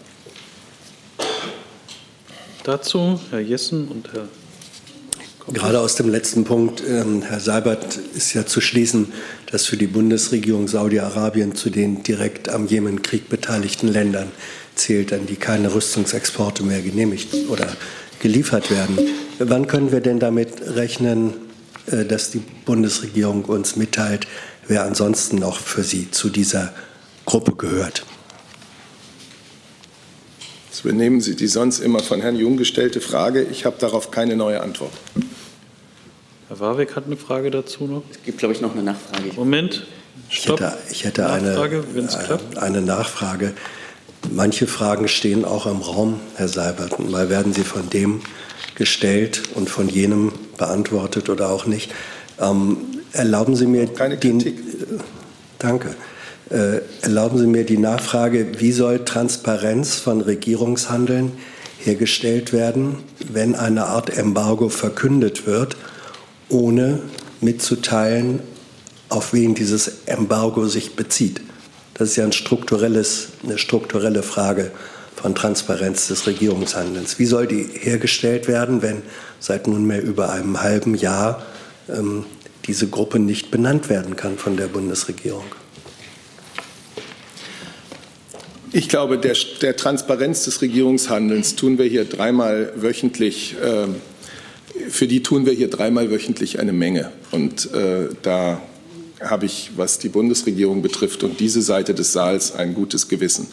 Dazu Herr Jessen und Herr Gerade aus dem letzten Punkt, ähm, Herr Seibert, ist ja zu schließen, dass für die Bundesregierung Saudi-Arabien zu den direkt am Jemenkrieg beteiligten Ländern zählt, an die keine Rüstungsexporte mehr genehmigt oder geliefert werden. Wann können wir denn damit rechnen, äh, dass die Bundesregierung uns mitteilt, wer ansonsten noch für sie zu dieser Gruppe gehört? Das übernehmen Sie die sonst immer von Herrn Jung gestellte Frage. Ich habe darauf keine neue Antwort. Herr Warwick hat eine Frage dazu noch. Es gibt, glaube ich, noch eine Nachfrage. Moment. Stopp. Ich hätte, ich hätte Nachfrage, eine, klappt. eine Nachfrage. Manche Fragen stehen auch im Raum, Herr Seibert. Mal werden sie von dem gestellt und von jenem beantwortet oder auch nicht. Ähm, erlauben Sie mir Keine den, Kritik. Danke. Äh, erlauben Sie mir die Nachfrage, wie soll Transparenz von Regierungshandeln hergestellt werden, wenn eine Art Embargo verkündet wird, ohne mitzuteilen, auf wen dieses Embargo sich bezieht? Das ist ja ein eine strukturelle Frage von Transparenz des Regierungshandelns. Wie soll die hergestellt werden, wenn seit nunmehr über einem halben Jahr ähm, diese Gruppe nicht benannt werden kann von der Bundesregierung? Ich glaube, der, der, Transparenz des Regierungshandelns tun wir hier dreimal wöchentlich, äh, für die tun wir hier dreimal wöchentlich eine Menge. Und äh, da habe ich, was die Bundesregierung betrifft und diese Seite des Saals, ein gutes Gewissen.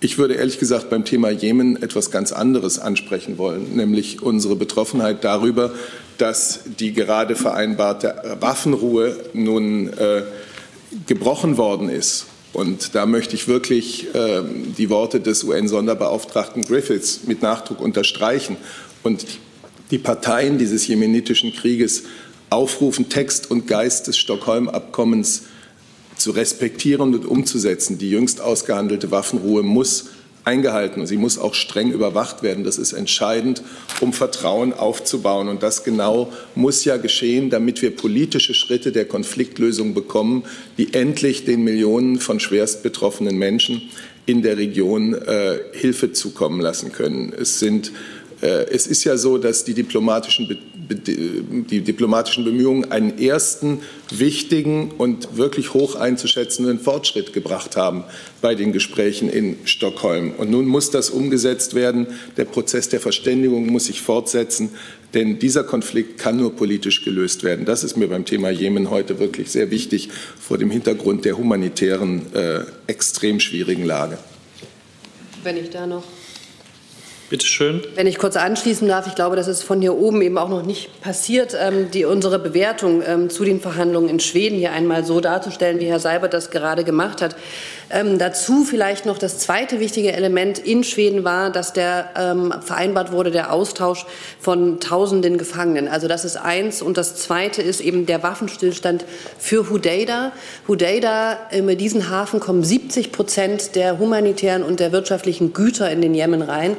Ich würde ehrlich gesagt beim Thema Jemen etwas ganz anderes ansprechen wollen, nämlich unsere Betroffenheit darüber, dass die gerade vereinbarte Waffenruhe nun äh, gebrochen worden ist. Und da möchte ich wirklich äh, die Worte des UN-Sonderbeauftragten Griffiths mit Nachdruck unterstreichen und die Parteien dieses jemenitischen Krieges aufrufen, Text und Geist des Stockholm-Abkommens zu respektieren und umzusetzen. Die jüngst ausgehandelte Waffenruhe muss eingehalten sie muss auch streng überwacht werden. Das ist entscheidend, um Vertrauen aufzubauen. Und das genau muss ja geschehen, damit wir politische Schritte der Konfliktlösung bekommen, die endlich den Millionen von schwerst betroffenen Menschen in der Region äh, Hilfe zukommen lassen können. Es sind äh, es ist ja so, dass die diplomatischen, die diplomatischen Bemühungen einen ersten wichtigen und wirklich hoch einzuschätzenden Fortschritt gebracht haben bei den Gesprächen in Stockholm. Und nun muss das umgesetzt werden. Der Prozess der Verständigung muss sich fortsetzen, denn dieser Konflikt kann nur politisch gelöst werden. Das ist mir beim Thema Jemen heute wirklich sehr wichtig vor dem Hintergrund der humanitären, äh, extrem schwierigen Lage. Wenn ich da noch Bitte schön. Wenn ich kurz anschließen darf, ich glaube, das ist von hier oben eben auch noch nicht passiert, ähm, die, unsere Bewertung ähm, zu den Verhandlungen in Schweden hier einmal so darzustellen, wie Herr Seibert das gerade gemacht hat. Ähm, dazu vielleicht noch das zweite wichtige Element in Schweden war, dass der ähm, vereinbart wurde, der Austausch von tausenden Gefangenen. Also das ist eins. Und das zweite ist eben der Waffenstillstand für Hudeida. Hudeida, in diesen Hafen kommen 70 Prozent der humanitären und der wirtschaftlichen Güter in den Jemen rein.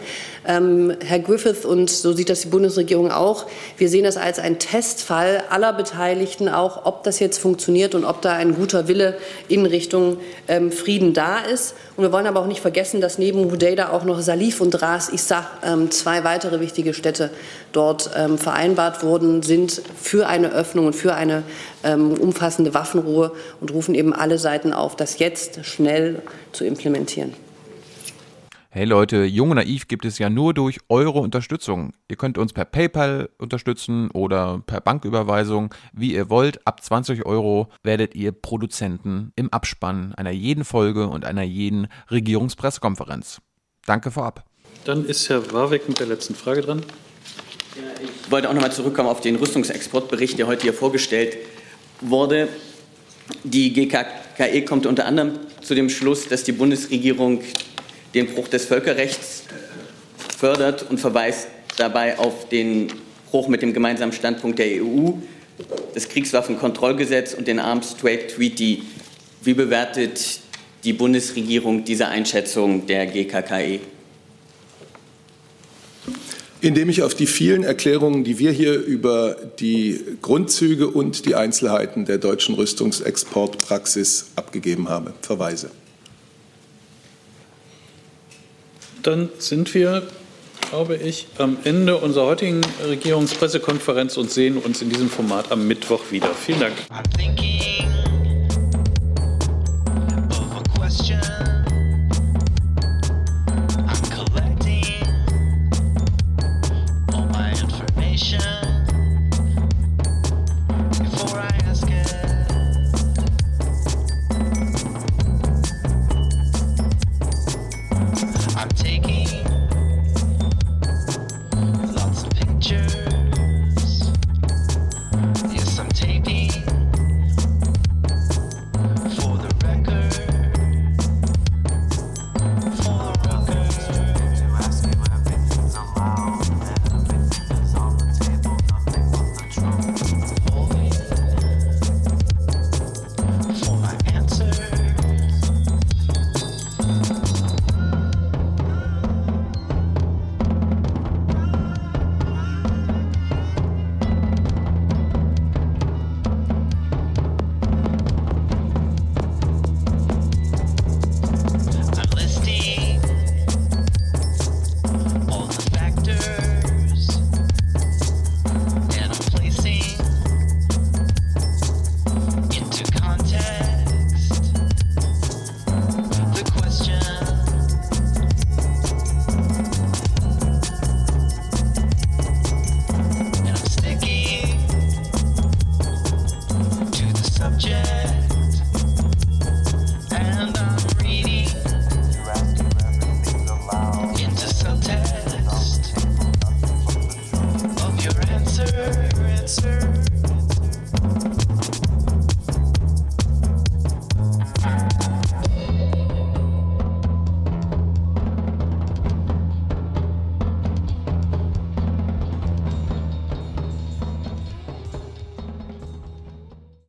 Ähm, Herr Griffith, und so sieht das die Bundesregierung auch, wir sehen das als einen Testfall aller Beteiligten, auch ob das jetzt funktioniert und ob da ein guter Wille in Richtung ähm, Frieden da ist. Und wir wollen aber auch nicht vergessen, dass neben Hudeida auch noch Salif und Ras Issa, ähm, zwei weitere wichtige Städte, dort ähm, vereinbart worden sind für eine Öffnung und für eine ähm, umfassende Waffenruhe und rufen eben alle Seiten auf, das jetzt schnell zu implementieren. Hey Leute, Jung und Naiv gibt es ja nur durch eure Unterstützung. Ihr könnt uns per PayPal unterstützen oder per Banküberweisung, wie ihr wollt. Ab 20 Euro werdet ihr Produzenten im Abspann einer jeden Folge und einer jeden Regierungspressekonferenz. Danke vorab. Dann ist Herr Warwick mit der letzten Frage dran. Ich wollte auch noch mal zurückkommen auf den Rüstungsexportbericht, der heute hier vorgestellt wurde. Die GKKE kommt unter anderem zu dem Schluss, dass die Bundesregierung den Bruch des Völkerrechts fördert und verweist dabei auf den Bruch mit dem gemeinsamen Standpunkt der EU, das Kriegswaffenkontrollgesetz und den Arms Trade Treaty. Wie bewertet die Bundesregierung diese Einschätzung der GKKE? Indem ich auf die vielen Erklärungen, die wir hier über die Grundzüge und die Einzelheiten der deutschen Rüstungsexportpraxis abgegeben habe, verweise. Dann sind wir, glaube ich, am Ende unserer heutigen Regierungspressekonferenz und sehen uns in diesem Format am Mittwoch wieder. Vielen Dank.